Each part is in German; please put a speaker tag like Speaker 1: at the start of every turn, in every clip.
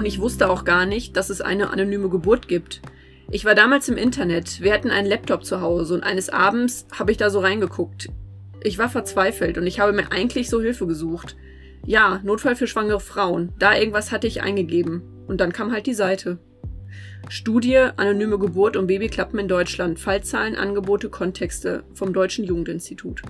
Speaker 1: Und ich wusste auch gar nicht, dass es eine anonyme Geburt gibt. Ich war damals im Internet, wir hatten einen Laptop zu Hause und eines Abends habe ich da so reingeguckt. Ich war verzweifelt und ich habe mir eigentlich so Hilfe gesucht. Ja, Notfall für schwangere Frauen. Da irgendwas hatte ich eingegeben. Und dann kam halt die Seite. Studie, anonyme Geburt und Babyklappen in Deutschland, Fallzahlen, Angebote, Kontexte vom Deutschen Jugendinstitut.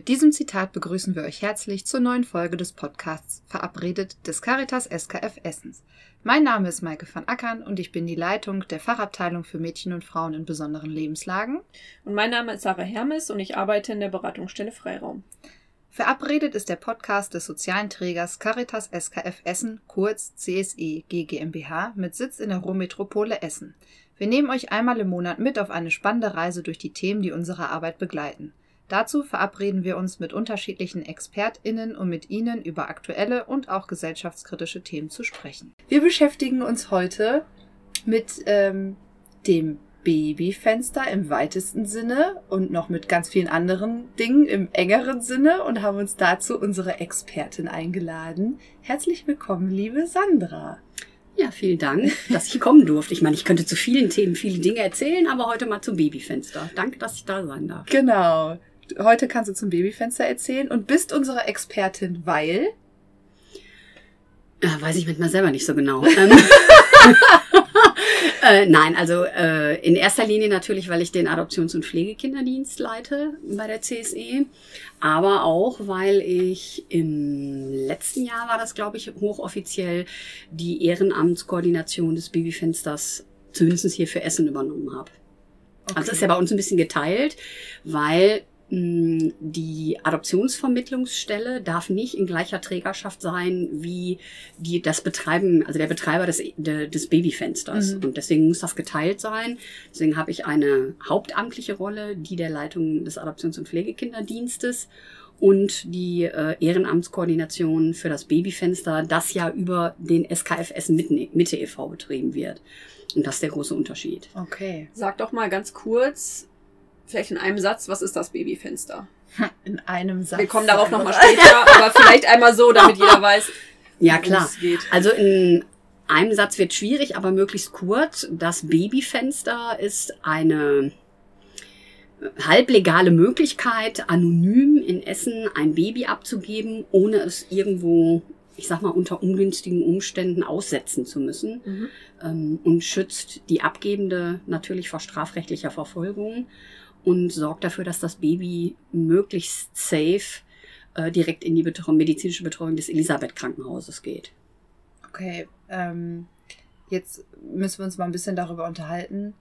Speaker 2: Mit diesem Zitat begrüßen wir euch herzlich zur neuen Folge des Podcasts Verabredet des Caritas SKF Essens. Mein Name ist Maike van Ackern und ich bin die Leitung der Fachabteilung für Mädchen und Frauen in besonderen Lebenslagen.
Speaker 1: Und mein Name ist Sarah Hermes und ich arbeite in der Beratungsstelle Freiraum.
Speaker 2: Verabredet ist der Podcast des sozialen Trägers Caritas SKF Essen, kurz CSE GmbH, mit Sitz in der Ruhrmetropole Essen. Wir nehmen euch einmal im Monat mit auf eine spannende Reise durch die Themen, die unsere Arbeit begleiten. Dazu verabreden wir uns mit unterschiedlichen ExpertInnen, um mit ihnen über aktuelle und auch gesellschaftskritische Themen zu sprechen. Wir beschäftigen uns heute mit ähm, dem Babyfenster im weitesten Sinne und noch mit ganz vielen anderen Dingen im engeren Sinne und haben uns dazu unsere Expertin eingeladen. Herzlich willkommen, liebe Sandra.
Speaker 3: Ja, vielen Dank, dass ich kommen durfte. Ich meine, ich könnte zu vielen Themen viele Dinge erzählen, aber heute mal zum Babyfenster. Danke, dass ich da sein darf.
Speaker 2: Genau heute kannst du zum Babyfenster erzählen und bist unsere Expertin, weil.
Speaker 3: Äh, weiß ich manchmal selber nicht so genau. Ähm, äh, nein, also äh, in erster Linie natürlich, weil ich den Adoptions- und Pflegekinderdienst leite bei der CSE, aber auch, weil ich im letzten Jahr war das, glaube ich, hochoffiziell die Ehrenamtskoordination des Babyfensters zumindest hier für Essen übernommen habe. Okay. Also das ist ja bei uns ein bisschen geteilt, weil die Adoptionsvermittlungsstelle darf nicht in gleicher Trägerschaft sein wie die, das Betreiben, also der Betreiber des, des Babyfensters. Mhm. Und deswegen muss das geteilt sein. Deswegen habe ich eine hauptamtliche Rolle, die der Leitung des Adoptions- und Pflegekinderdienstes und die äh, Ehrenamtskoordination für das Babyfenster, das ja über den SKF Essen Mitte e.V. betrieben wird. Und das ist der große Unterschied.
Speaker 1: Okay. Sag doch mal ganz kurz, vielleicht in einem Satz, was ist das Babyfenster?
Speaker 2: In einem Satz.
Speaker 1: Wir kommen darauf nochmal später, aber vielleicht einmal so, damit jeder weiß.
Speaker 3: Ja, klar. Es geht. Also in einem Satz wird schwierig, aber möglichst kurz. Das Babyfenster ist eine halblegale Möglichkeit, anonym in Essen ein Baby abzugeben, ohne es irgendwo, ich sag mal, unter ungünstigen Umständen aussetzen zu müssen. Mhm. Ähm, und schützt die Abgebende natürlich vor strafrechtlicher Verfolgung und sorgt dafür, dass das Baby möglichst safe äh, direkt in die Betreuung, medizinische Betreuung des Elisabeth Krankenhauses geht.
Speaker 2: Okay, ähm, jetzt müssen wir uns mal ein bisschen darüber unterhalten,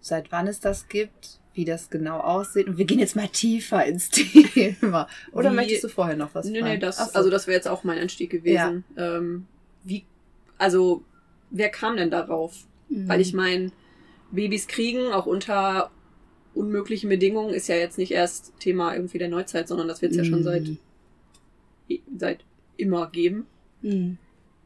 Speaker 2: seit wann es das gibt, wie das genau aussieht. Und wir gehen jetzt mal tiefer ins Thema. Oder wie, möchtest du vorher noch was
Speaker 1: Nee, nee, das, so. also das wäre jetzt auch mein Anstieg gewesen. Ja. Ähm, wie, also, wer kam denn darauf? Mhm. Weil ich meine, Babys kriegen auch unter unmöglichen Bedingungen ist ja jetzt nicht erst Thema irgendwie der Neuzeit, sondern das wird es mm. ja schon seit, mhm. seit immer geben. Mm.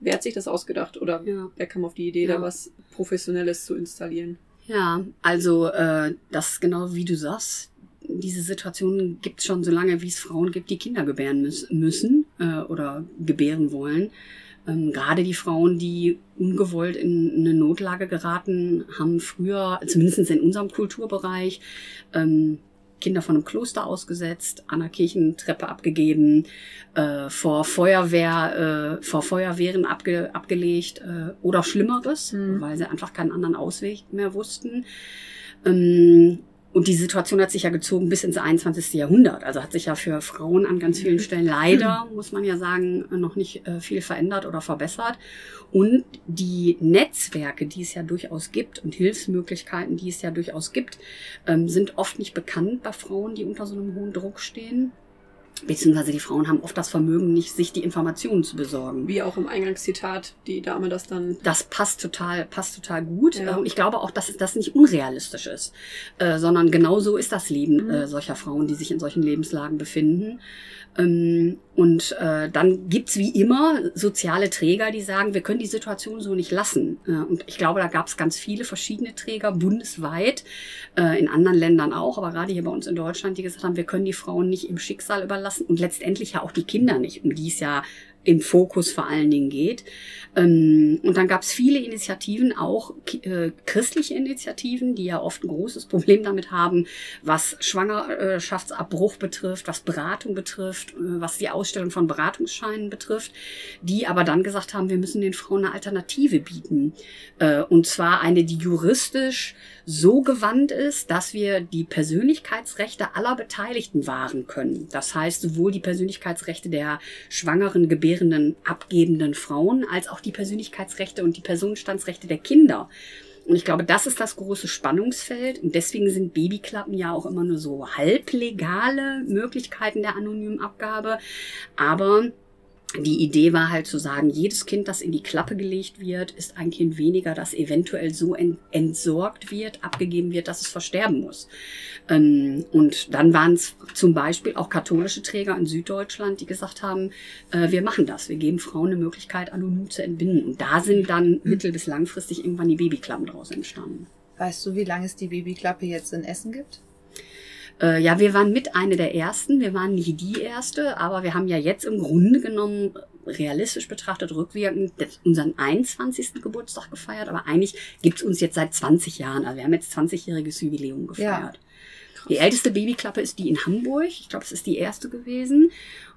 Speaker 1: Wer hat sich das ausgedacht oder ja. wer kam auf die Idee, ja. da was Professionelles zu installieren?
Speaker 3: Ja, also äh, das ist genau wie du sagst. Diese Situation gibt es schon so lange, wie es Frauen gibt, die Kinder gebären müssen äh, oder gebären wollen. Ähm, gerade die Frauen, die ungewollt in eine Notlage geraten, haben früher, zumindest in unserem Kulturbereich, ähm, Kinder von einem Kloster ausgesetzt, an der Kirchentreppe abgegeben, äh, vor Feuerwehr, äh, vor Feuerwehren abge, abgelegt äh, oder Schlimmeres, mhm. weil sie einfach keinen anderen Ausweg mehr wussten. Ähm, und die Situation hat sich ja gezogen bis ins 21. Jahrhundert. Also hat sich ja für Frauen an ganz vielen Stellen leider, muss man ja sagen, noch nicht äh, viel verändert oder verbessert. Und die Netzwerke, die es ja durchaus gibt und Hilfsmöglichkeiten, die es ja durchaus gibt, ähm, sind oft nicht bekannt bei Frauen, die unter so einem hohen Druck stehen. Beziehungsweise die Frauen haben oft das Vermögen, nicht sich die Informationen zu besorgen.
Speaker 1: Wie auch im Eingangszitat die Dame das dann.
Speaker 3: Das passt total, passt total gut.
Speaker 1: Ja.
Speaker 3: Und ich glaube auch, dass das nicht unrealistisch ist, äh, sondern genau so ist das Leben
Speaker 1: Mhm.
Speaker 3: äh, solcher Frauen, die sich in solchen Lebenslagen befinden. Ähm, und äh, dann gibt's wie immer soziale Träger, die sagen, wir können die Situation so nicht lassen. Und ich glaube, da gab's ganz viele verschiedene Träger bundesweit, in anderen Ländern auch, aber gerade hier bei uns in Deutschland, die gesagt haben, wir können die Frauen nicht im Schicksal überlassen und letztendlich ja auch die Kinder nicht, um die es ja im Fokus vor allen Dingen geht. Ähm, und dann gab es viele Initiativen, auch äh, christliche Initiativen, die ja oft ein großes Problem damit haben, was Schwangerschaftsabbruch betrifft, was Beratung betrifft, äh, was die Ausstellung von Beratungsscheinen betrifft, die aber dann gesagt haben, wir müssen den Frauen eine Alternative bieten. Äh, und zwar eine, die juristisch so gewandt ist, dass wir die Persönlichkeitsrechte aller Beteiligten wahren können. Das heißt, sowohl die Persönlichkeitsrechte der schwangeren, gebärenden, abgebenden Frauen, als auch die Persönlichkeitsrechte und die Personenstandsrechte der Kinder. Und ich glaube, das ist das große Spannungsfeld. Und deswegen sind Babyklappen ja auch immer nur so halblegale Möglichkeiten der anonymen Abgabe. Aber die Idee war halt zu sagen, jedes Kind, das in die Klappe gelegt wird, ist ein Kind weniger, das eventuell so ent entsorgt wird, abgegeben wird, dass es versterben muss. Ähm, und dann waren es zum Beispiel auch katholische Träger in Süddeutschland, die gesagt haben, äh, wir machen das, wir geben Frauen eine Möglichkeit, anonym zu entbinden. Und da sind dann mittel- bis langfristig irgendwann die Babyklappen draus entstanden.
Speaker 2: Weißt du, wie lange es die Babyklappe jetzt in Essen gibt?
Speaker 3: Äh, ja, wir waren mit eine der ersten. Wir waren nicht die erste, aber wir haben ja jetzt im Grunde genommen realistisch betrachtet, rückwirkend unseren 21. Geburtstag gefeiert. Aber eigentlich gibt's uns jetzt seit 20 Jahren. Also wir haben jetzt 20-jähriges Jubiläum gefeiert. Die älteste Babyklappe ist die in Hamburg. Ich glaube, es ist die erste gewesen.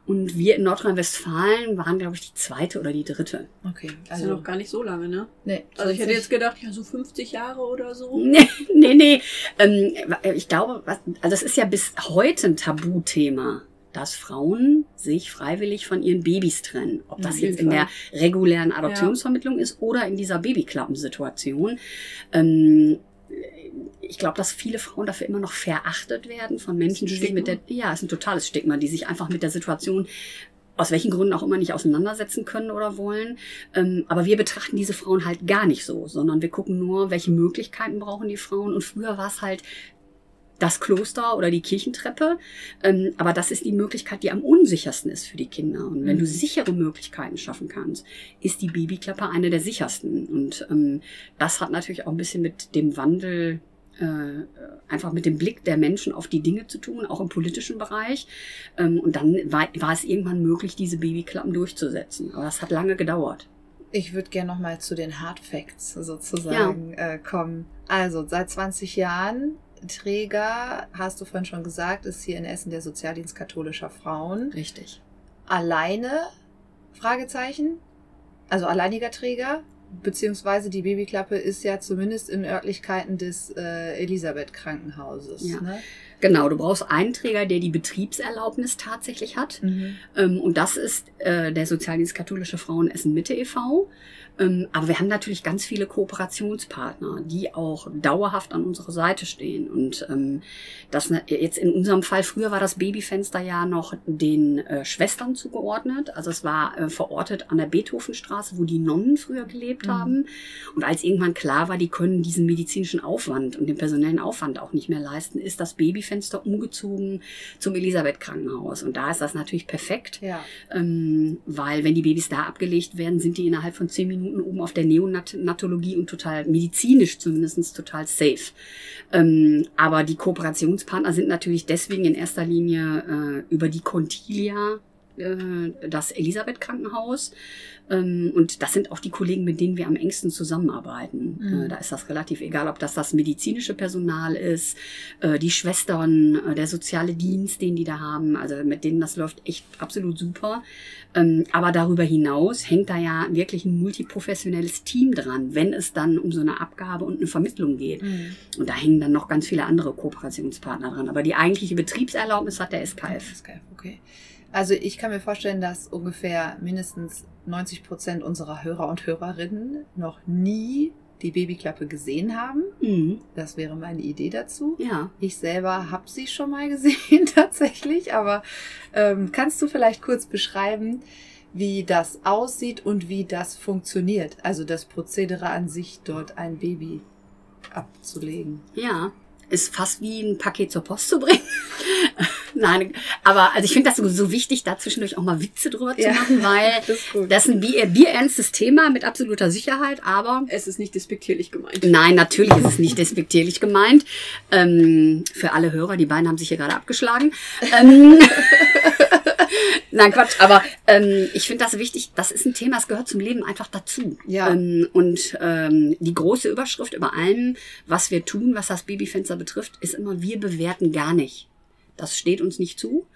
Speaker 3: Und wir in Nordrhein-Westfalen waren, glaube ich, die zweite oder die dritte.
Speaker 2: Okay,
Speaker 1: Das ist
Speaker 2: also.
Speaker 1: ja noch gar nicht so lange, ne?
Speaker 2: nee,
Speaker 1: Also ich hätte
Speaker 2: 20
Speaker 1: jetzt gedacht, ja, so 50 Jahre oder so.
Speaker 3: Nee, nee, nee. Ähm, ich glaube, was, also es ist ja bis heute ein Tabuthema, dass Frauen sich freiwillig von ihren Babys trennen. Ob das jetzt in der regulären Adoptionsvermittlung ist oder in dieser Babyklappensituation. Ähm, ich glaube, dass viele Frauen dafür immer noch verachtet werden von Menschen, die sich mit der, ja, es ist ein totales Stigma, die sich einfach mit der Situation aus welchen Gründen auch immer nicht auseinandersetzen können oder wollen. Ähm, aber wir betrachten diese Frauen halt gar nicht so, sondern wir gucken nur, welche Möglichkeiten brauchen die Frauen. Und früher war es halt das Kloster oder die Kirchentreppe. Ähm, aber das ist die Möglichkeit, die am unsichersten ist für die Kinder. Und wenn
Speaker 2: Mhm.
Speaker 3: du sichere Möglichkeiten schaffen kannst, ist die Babyklappe eine der sichersten. Und ähm, das hat natürlich auch ein bisschen mit dem Wandel äh, einfach mit dem Blick der Menschen auf die Dinge zu tun, auch im politischen Bereich. Ähm, und dann war, war es irgendwann möglich, diese Babyklappen durchzusetzen. Aber das hat lange gedauert.
Speaker 2: Ich würde gerne nochmal zu den Hard Facts sozusagen äh, kommen. Also, seit 20 Jahren Träger, hast du vorhin schon gesagt, ist hier in Essen der Sozialdienst katholischer Frauen.
Speaker 3: Richtig.
Speaker 2: Alleine? Fragezeichen. Also alleiniger Träger. Beziehungsweise die Babyklappe ist ja zumindest in Örtlichkeiten des äh, Elisabeth-Krankenhauses.
Speaker 3: Ja.
Speaker 2: Ne?
Speaker 3: Genau, du brauchst einen Träger, der die Betriebserlaubnis tatsächlich hat.
Speaker 2: Mhm.
Speaker 3: Ähm, und das ist äh, der Sozialdienst Katholische Frauen Essen Mitte e.V. Ähm, aber wir haben natürlich ganz viele Kooperationspartner, die auch dauerhaft an unserer Seite stehen. Und ähm, das ne- jetzt in unserem Fall, früher war das Babyfenster ja noch den äh, Schwestern zugeordnet. Also es war äh, verortet an der Beethovenstraße, wo die Nonnen früher gelebt
Speaker 2: Mhm.
Speaker 3: haben. Und als irgendwann klar war, die können diesen medizinischen Aufwand und den personellen Aufwand auch nicht mehr leisten, ist das Babyfenster umgezogen zum Elisabeth Krankenhaus. Und da ist das natürlich perfekt.
Speaker 2: Ja.
Speaker 3: Ähm, weil wenn die Babys da abgelegt werden, sind die innerhalb von zehn Minuten oben auf der Neonatologie und total medizinisch zumindest total safe. Ähm, aber die Kooperationspartner sind natürlich deswegen in erster Linie äh, über die Contilia das Elisabeth Krankenhaus. Ähm, und das sind auch die Kollegen, mit denen wir am engsten zusammenarbeiten.
Speaker 2: Mhm.
Speaker 3: Äh, da ist das relativ egal, ob das das medizinische Personal ist, äh, die Schwestern, äh, der soziale Dienst, den die da haben. Also mit denen das läuft echt absolut super. Ähm, aber darüber hinaus hängt da ja wirklich ein multiprofessionelles Team dran, wenn es dann um so eine Abgabe und eine Vermittlung geht.
Speaker 2: Mhm.
Speaker 3: Und da hängen dann noch ganz viele andere Kooperationspartner dran. Aber die eigentliche Betriebserlaubnis hat der SKF.
Speaker 2: SKF, okay. Also ich kann mir vorstellen, dass ungefähr mindestens 90 Prozent unserer Hörer und Hörerinnen noch nie die Babyklappe gesehen haben.
Speaker 3: Mhm.
Speaker 2: Das wäre meine Idee dazu.
Speaker 3: Ja.
Speaker 2: Ich selber habe sie schon mal gesehen tatsächlich, aber ähm, kannst du vielleicht kurz beschreiben, wie das aussieht und wie das funktioniert? Also das Prozedere an sich, dort ein Baby abzulegen.
Speaker 3: Ja. Ist fast wie ein Paket zur Post zu bringen. Nein, aber also ich finde das so, so wichtig, da zwischendurch auch mal Witze drüber
Speaker 2: Ja.
Speaker 3: zu machen, weil
Speaker 2: Das
Speaker 3: das ist ein bier- bierernstes Thema mit absoluter Sicherheit, aber
Speaker 1: Es ist nicht despektierlich gemeint.
Speaker 3: Nein, natürlich ist es nicht despektierlich gemeint. Ähm, für alle Hörer, die beiden haben sich hier gerade abgeschlagen. Ähm, Nein, Quatsch, aber ähm, ich finde das wichtig, das ist ein Thema, es gehört zum Leben einfach dazu.
Speaker 2: Ja.
Speaker 3: Ähm, und ähm, die große Überschrift über allem, was wir tun, was das Babyfenster betrifft, ist immer, wir bewerten gar nicht. Das steht uns nicht zu,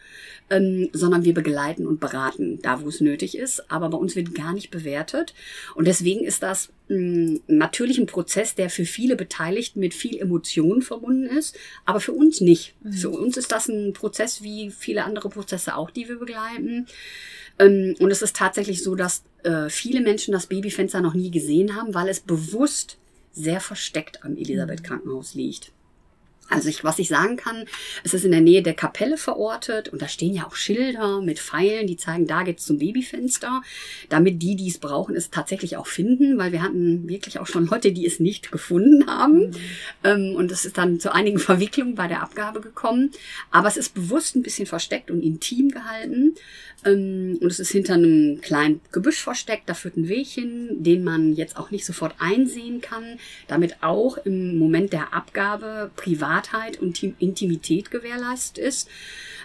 Speaker 3: ähm, sondern wir begleiten und beraten, da wo es nötig ist. Aber bei uns wird gar nicht bewertet. Und deswegen ist das mh, natürlich ein Prozess, der für viele Beteiligten mit viel Emotionen verbunden ist, aber für uns nicht. Für uns ist das ein Prozess wie viele andere Prozesse auch, die wir begleiten. Ähm, und es ist tatsächlich so, dass äh, viele Menschen das Babyfenster noch nie gesehen haben, weil es bewusst sehr versteckt am Elisabeth Krankenhaus liegt. Also ich, was ich sagen kann, es ist in der Nähe der Kapelle verortet und da stehen ja auch Schilder mit Pfeilen, die zeigen, da geht's zum Babyfenster, damit die, die es brauchen, es tatsächlich auch finden, weil wir hatten wirklich auch schon Leute, die es nicht gefunden haben. Ähm, und es ist dann zu einigen Verwicklungen bei der Abgabe gekommen. Aber es ist bewusst ein bisschen versteckt und intim gehalten. Ähm, und es ist hinter einem kleinen Gebüsch versteckt. Da führt ein Weg hin, den man jetzt auch nicht sofort einsehen kann, damit auch im Moment der Abgabe Privatheit und Tim- Intimität gewährleistet ist.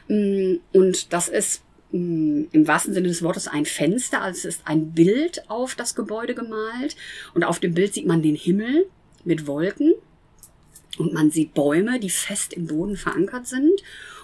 Speaker 3: Mm, Und das ist mm, im wahrsten Sinne des Wortes ein Fenster, also es ist ein Bild auf das Gebäude gemalt und auf dem Bild sieht man den Himmel mit Wolken und man sieht Bäume, die fest im Boden verankert sind.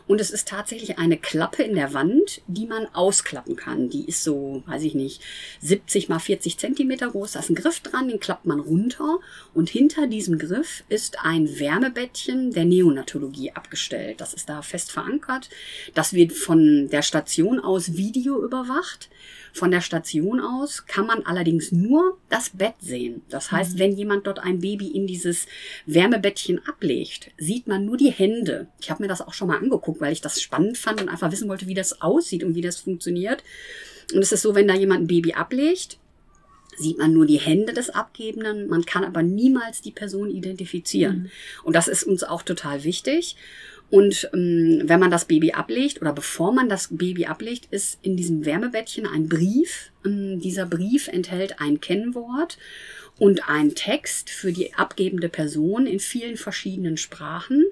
Speaker 3: Und es ist tatsächlich eine Klappe in der Wand, die man ausklappen kann. Die ist so, weiß ich nicht, 70 mal 40 Zentimeter groß. Da ist ein Griff dran, den klappt man runter. Und hinter diesem Griff ist ein Wärmebettchen der Neonatologie abgestellt. Das ist da fest verankert. Das wird von der Station aus Video überwacht. Von der Station aus kann man allerdings nur das Bett sehen. Das heißt, wenn jemand dort ein Baby in dieses Wärmebettchen ablegt, sieht man nur die Hände. Ich habe mir das auch schon mal angeguckt, weil ich das spannend fand und einfach wissen wollte, wie das aussieht und wie das funktioniert. Und es ist so, wenn da jemand ein Baby ablegt, sieht man nur die Hände des Abgebenden, man kann aber niemals die Person identifizieren. Und das ist uns auch total wichtig. Und ähm, wenn man das Baby ablegt oder bevor man das Baby ablegt, ist in diesem Wärmebettchen ein Brief. Ähm, dieser Brief enthält ein Kennwort und einen Text für die abgebende Person in vielen verschiedenen Sprachen.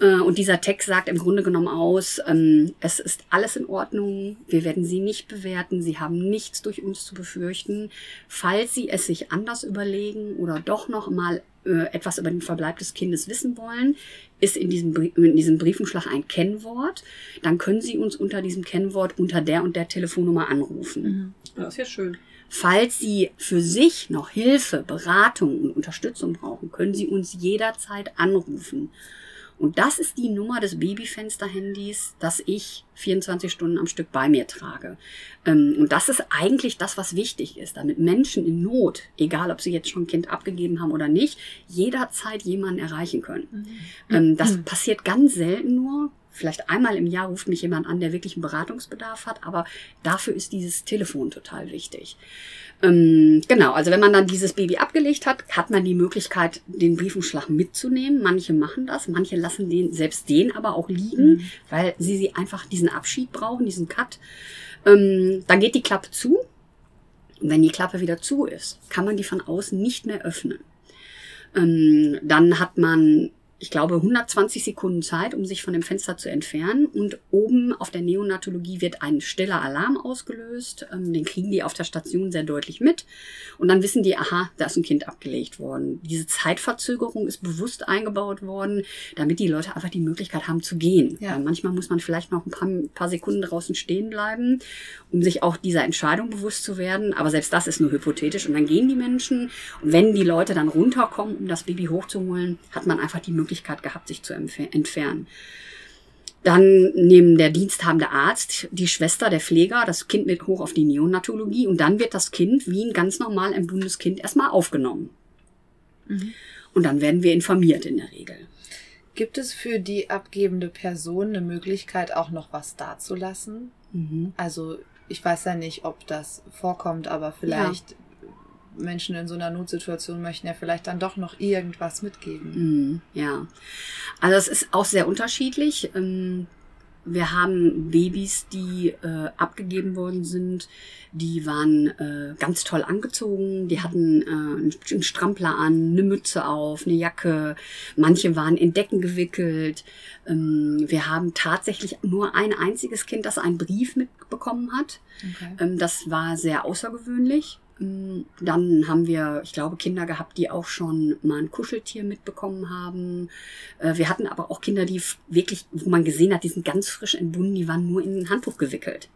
Speaker 3: Äh, Und dieser Text sagt im Grunde genommen aus, ähm, es ist alles in Ordnung, wir werden Sie nicht bewerten, Sie haben nichts durch uns zu befürchten. Falls Sie es sich anders überlegen oder doch noch mal äh, etwas über den Verbleib des Kindes wissen wollen, ist in diesem, Brie- in diesem Briefumschlag ein Kennwort. Dann können Sie uns unter diesem Kennwort unter der und der Telefonnummer anrufen.
Speaker 1: Das ist ja schön.
Speaker 3: Falls Sie für sich noch Hilfe, Beratung und Unterstützung brauchen, können Sie uns jederzeit anrufen. Und das ist die Nummer des Babyfenster-Handys, das ich 24 Stunden am Stück bei mir trage. Ähm, Und das ist eigentlich das, was wichtig ist, damit Menschen in Not, egal ob sie jetzt schon ein Kind abgegeben haben oder nicht, jederzeit jemanden erreichen können. Ähm, Das passiert ganz selten nur. Vielleicht einmal im Jahr ruft mich jemand an, der wirklich einen Beratungsbedarf hat, aber dafür ist dieses Telefon total wichtig. Ähm, genau, also wenn man dann dieses Baby abgelegt hat, hat man die Möglichkeit, den Briefumschlag mitzunehmen. Manche machen das, manche lassen den, selbst den aber auch liegen, weil sie, sie einfach diesen Abschied brauchen, diesen Cut. Ähm, dann geht die Klappe zu. Und wenn die Klappe wieder zu ist, kann man die von außen nicht mehr öffnen. Ähm, dann hat man, ich glaube, 120 Sekunden Zeit, um sich von dem Fenster zu entfernen. Und oben auf der Neonatologie wird ein stiller Alarm ausgelöst. Ähm, den kriegen die auf der Station sehr deutlich mit. Und dann wissen die, aha, da ist ein Kind abgelegt worden. Diese Zeitverzögerung ist bewusst eingebaut worden, damit die Leute einfach die Möglichkeit haben zu gehen.
Speaker 2: Ja.
Speaker 3: Weil manchmal muss man vielleicht noch ein paar, paar Sekunden draußen stehen bleiben, um sich auch dieser Entscheidung bewusst zu werden. Aber selbst das ist nur hypothetisch. Und dann gehen die Menschen. Und wenn die Leute dann runterkommen, um das Baby hochzuholen, hat man einfach die Möglichkeit gehabt, sich zu entfer- entfernen. Dann nehmen der diensthabende Arzt, die Schwester, der Pfleger, das Kind mit hoch auf die Neonatologie und dann wird das Kind wie ein ganz normal entbundenes Kind erstmal aufgenommen. Mhm. Und dann werden wir informiert in der Regel.
Speaker 2: Gibt es für die abgebende Person eine Möglichkeit, auch noch was dazulassen? Mhm. Also ich weiß ja nicht, ob das vorkommt, aber vielleicht ja. Menschen in so einer Notsituation möchten ja vielleicht dann doch noch irgendwas mitgeben.
Speaker 3: Mhm, ja, also es ist auch sehr unterschiedlich. Ähm, wir haben Babys, die äh, abgegeben worden sind, die waren äh, ganz toll angezogen, die hatten äh, einen Strampler an, eine Mütze auf, eine Jacke, manche waren in Decken gewickelt. Ähm, wir haben tatsächlich nur ein einziges Kind, das einen Brief mitbekommen hat. Okay. Ähm, das war sehr außergewöhnlich. Mm, dann haben wir, ich glaube, Kinder gehabt, die auch schon mal ein Kuscheltier mitbekommen haben. Äh, wir hatten aber auch Kinder, die wirklich, wo man gesehen hat, die sind ganz frisch entbunden, die waren nur in ein Handtuch gewickelt.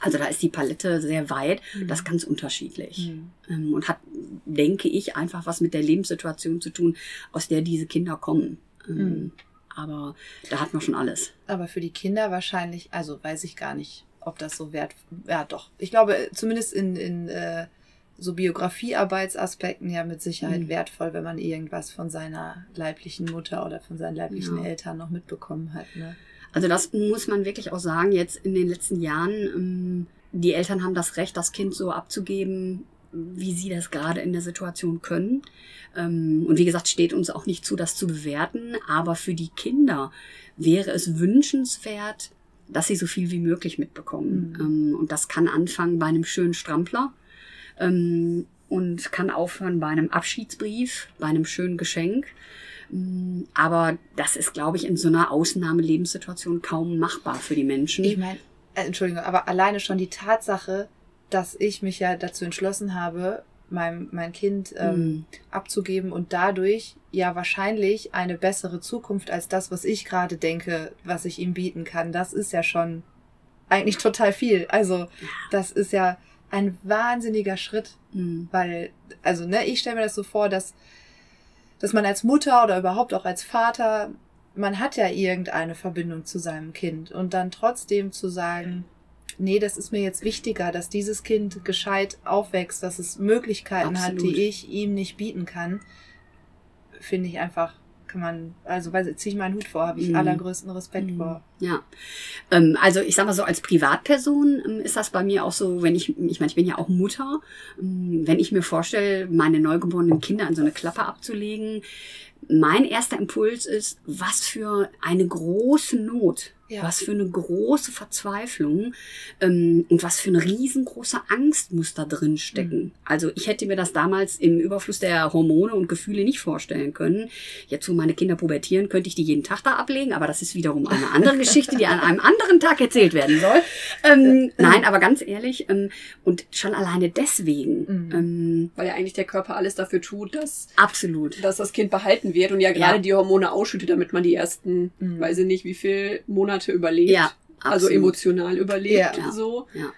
Speaker 3: Also da ist die Palette sehr weit, mhm. das ist ganz unterschiedlich. Mhm. Ähm, und hat, denke ich, einfach was mit der Lebenssituation zu tun, aus der diese Kinder kommen. Ähm, mhm. Aber da hat man schon alles.
Speaker 2: Aber für die Kinder wahrscheinlich, also weiß ich gar nicht, ob das so wert, ja doch. Ich glaube, zumindest in, in äh, so Biografiearbeitsaspekten ja mit Sicherheit mhm. wertvoll, wenn man irgendwas von seiner leiblichen Mutter oder von seinen leiblichen ja. Eltern noch mitbekommen hat. Ne?
Speaker 3: Also das muss man wirklich auch sagen, jetzt in den letzten Jahren, ähm, die Eltern haben das Recht, das Kind so abzugeben, wie sie das gerade in der Situation können. Ähm, und wie gesagt, steht uns auch nicht zu, das zu bewerten. Aber für die Kinder wäre es wünschenswert, dass sie so viel wie möglich mitbekommen. Mhm. Ähm, und das kann anfangen bei einem schönen Strampler ähm, und kann aufhören bei einem Abschiedsbrief, bei einem schönen Geschenk. Mm, aber das ist, glaube ich, in so einer Ausnahmelebenssituation kaum machbar für die Menschen.
Speaker 2: Ich meine, äh, Entschuldigung, aber alleine schon die Tatsache, dass ich mich ja dazu entschlossen habe, mein, mein Kind ähm, mm. abzugeben und dadurch ja wahrscheinlich eine bessere Zukunft als das, was ich gerade denke, was ich ihm bieten kann. Das ist ja schon eigentlich total viel. Also das ist ja ein wahnsinniger Schritt, mhm. weil, also ne, ich stelle mir das so vor, dass, dass man als Mutter oder überhaupt auch als Vater, man hat ja irgendeine Verbindung zu seinem Kind und dann trotzdem zu sagen, nee, das ist mir jetzt wichtiger, dass dieses Kind gescheit aufwächst, dass es Möglichkeiten Absolut. hat, die ich ihm nicht bieten kann, finde ich einfach kann man, also ziehe ich meinen Hut vor, habe ich mm. allergrößten Respekt mm. vor.
Speaker 3: Ja. Ähm, also ich sag mal so, als Privatperson ähm, ist das bei mir auch so, wenn ich, ich meine, ich bin ja auch Mutter, ähm, wenn ich mir vorstelle, meine neugeborenen Kinder an so eine Klappe abzulegen, mein erster Impuls ist, was für eine große Not ja. Was für eine große Verzweiflung ähm, und was für eine riesengroße Angst muss da drin stecken. Mhm. Also ich hätte mir das damals im Überfluss der Hormone und Gefühle nicht vorstellen können. Jetzt, wo meine Kinder pubertieren, könnte ich die jeden Tag da ablegen, aber das ist wiederum eine andere Geschichte, die an einem anderen Tag erzählt werden soll. Ähm, nein, aber ganz ehrlich, ähm, und schon alleine deswegen.
Speaker 1: Mhm. Ähm, Weil ja eigentlich der Körper alles dafür tut, dass,
Speaker 3: absolut.
Speaker 1: dass das Kind behalten wird und ja gerade ja. die Hormone ausschüttet, damit man die ersten, mhm. weiß ich nicht, wie viel Monate Monate überlebt. Ja, also emotional überlebt. Ja. So.
Speaker 3: Ja.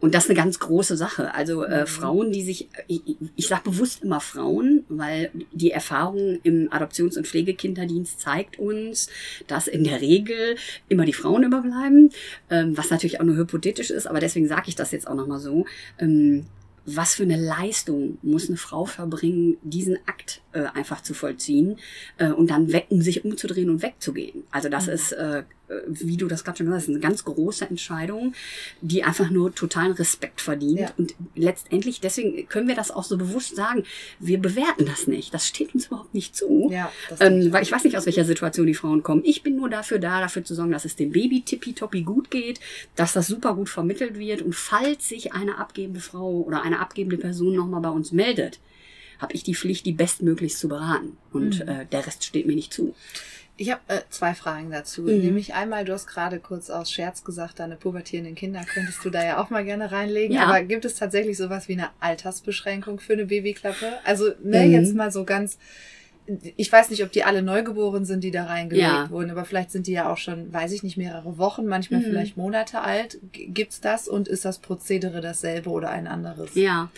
Speaker 3: Und das ist eine ganz große Sache. Also äh, mhm. Frauen, die sich, ich, ich sage bewusst immer Frauen, weil die Erfahrung im Adoptions- und Pflegekinderdienst zeigt uns, dass in der Regel immer die Frauen überbleiben, ähm, was natürlich auch nur hypothetisch ist, aber deswegen sage ich das jetzt auch nochmal so. Ähm, was für eine Leistung muss eine Frau verbringen, diesen Akt äh, einfach zu vollziehen äh, und dann weg, um sich umzudrehen und wegzugehen. Also das mhm. ist äh, äh, wie du das gerade schon gesagt hast, eine ganz große Entscheidung, die einfach nur totalen Respekt verdient. Ja. Und letztendlich, deswegen können wir das auch so bewusst sagen, wir bewerten das nicht. Das steht uns überhaupt nicht zu. Ja, ähm, weil ich weiß nicht, aus welcher Situation die Frauen kommen. Ich bin nur dafür da, dafür zu sorgen, dass es dem Baby tippitoppi gut geht, dass das super gut vermittelt wird. Und falls sich eine abgebende Frau oder eine abgebende Person nochmal bei uns meldet, habe ich die Pflicht, die bestmöglichst zu beraten. Und mhm. äh, der Rest steht mir nicht zu.
Speaker 2: Ich habe äh, zwei Fragen dazu. Mhm. Nämlich einmal, du hast gerade kurz aus Scherz gesagt, deine pubertierenden Kinder könntest du da ja auch mal gerne reinlegen. Ja. Aber gibt es tatsächlich sowas wie eine Altersbeschränkung für eine Babyklappe? Also, ne, mhm. jetzt mal so ganz ich weiß nicht, ob die alle neugeboren sind, die da reingelegt
Speaker 3: Ja.
Speaker 2: wurden, aber vielleicht sind die ja auch schon, weiß ich nicht, mehrere Wochen, manchmal
Speaker 3: Mhm.
Speaker 2: vielleicht Monate alt. Gibt's das und ist das Prozedere dasselbe oder ein anderes?
Speaker 3: Ja,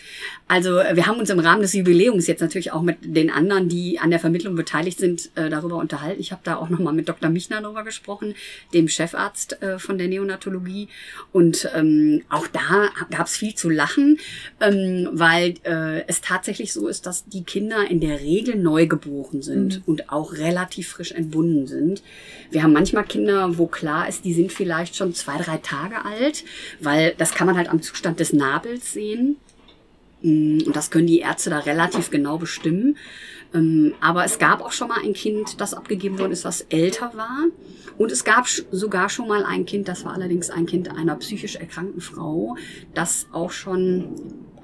Speaker 3: also äh, wir haben uns im Rahmen des Jubiläums jetzt natürlich auch mit den anderen, die an der Vermittlung beteiligt sind, äh, darüber unterhalten. Ich habe da auch nochmal mit Dr. Michner darüber gesprochen, dem Chefarzt äh, von der Neonatologie. Und ähm, auch da gab es viel zu lachen, ähm, weil äh, es tatsächlich so ist, dass die Kinder in der Regel neugeboren sind
Speaker 2: Mhm.
Speaker 3: und auch relativ frisch entbunden sind. Wir haben manchmal Kinder, wo klar ist, die sind vielleicht schon zwei, drei Tage alt, weil das kann man halt am Zustand des Nabels sehen. Mm, Und das können die Ärzte da relativ genau bestimmen. Ähm, Aber es gab auch schon mal ein Kind, das abgegeben worden ist, was älter war. Und es gab sogar schon mal ein Kind, das war allerdings ein Kind einer psychisch erkrankten Frau, das auch schon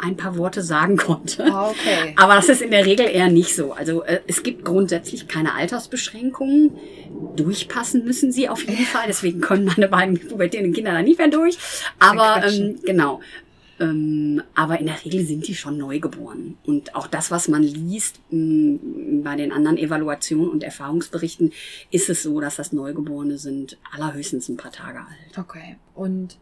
Speaker 3: ein paar Worte sagen konnte.
Speaker 2: Ah, okay.
Speaker 3: Aber das ist in der Regel eher nicht so. Also äh, es gibt grundsätzlich keine Altersbeschränkungen. Durchpassen müssen sie auf jeden Fall. Deswegen können meine beiden pubertierenden Kinder da nicht mehr durch. Aber ähm, genau. Ähm, aber in der Regel sind die schon neugeboren. Und auch das, was man liest mh, bei den anderen Evaluationen und Erfahrungsberichten, ist es so, dass das Neugeborene sind allerhöchstens ein paar Tage alt.
Speaker 2: Okay. Und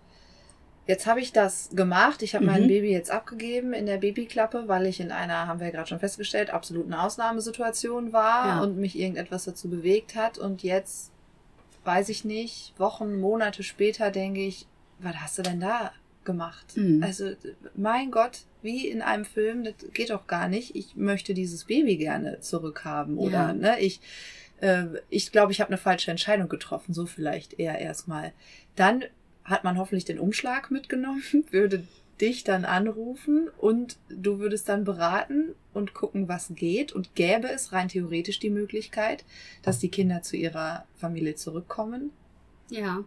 Speaker 2: jetzt habe ich das gemacht. Ich habe
Speaker 3: Mhm.
Speaker 2: mein Baby jetzt abgegeben in der Babyklappe, weil ich in einer, haben wir ja gerade schon festgestellt, absoluten Ausnahmesituation war
Speaker 3: Ja.
Speaker 2: und mich irgendetwas dazu bewegt hat. Und jetzt, weiß ich nicht, Wochen, Monate später denke ich, was hast du denn da gemacht?
Speaker 3: Mhm.
Speaker 2: Also, mein Gott, wie in einem Film, das geht doch gar nicht. Ich möchte dieses Baby gerne zurückhaben. Oder,
Speaker 3: Ja.
Speaker 2: ne, ich, äh, ich glaube, ich habe eine falsche Entscheidung getroffen. So vielleicht eher erstmal. Dann hat man hoffentlich den Umschlag mitgenommen, würde dich dann anrufen und du würdest dann beraten und gucken, was geht. Und gäbe es rein theoretisch die Möglichkeit, dass die Kinder zu ihrer Familie zurückkommen?
Speaker 3: Ja,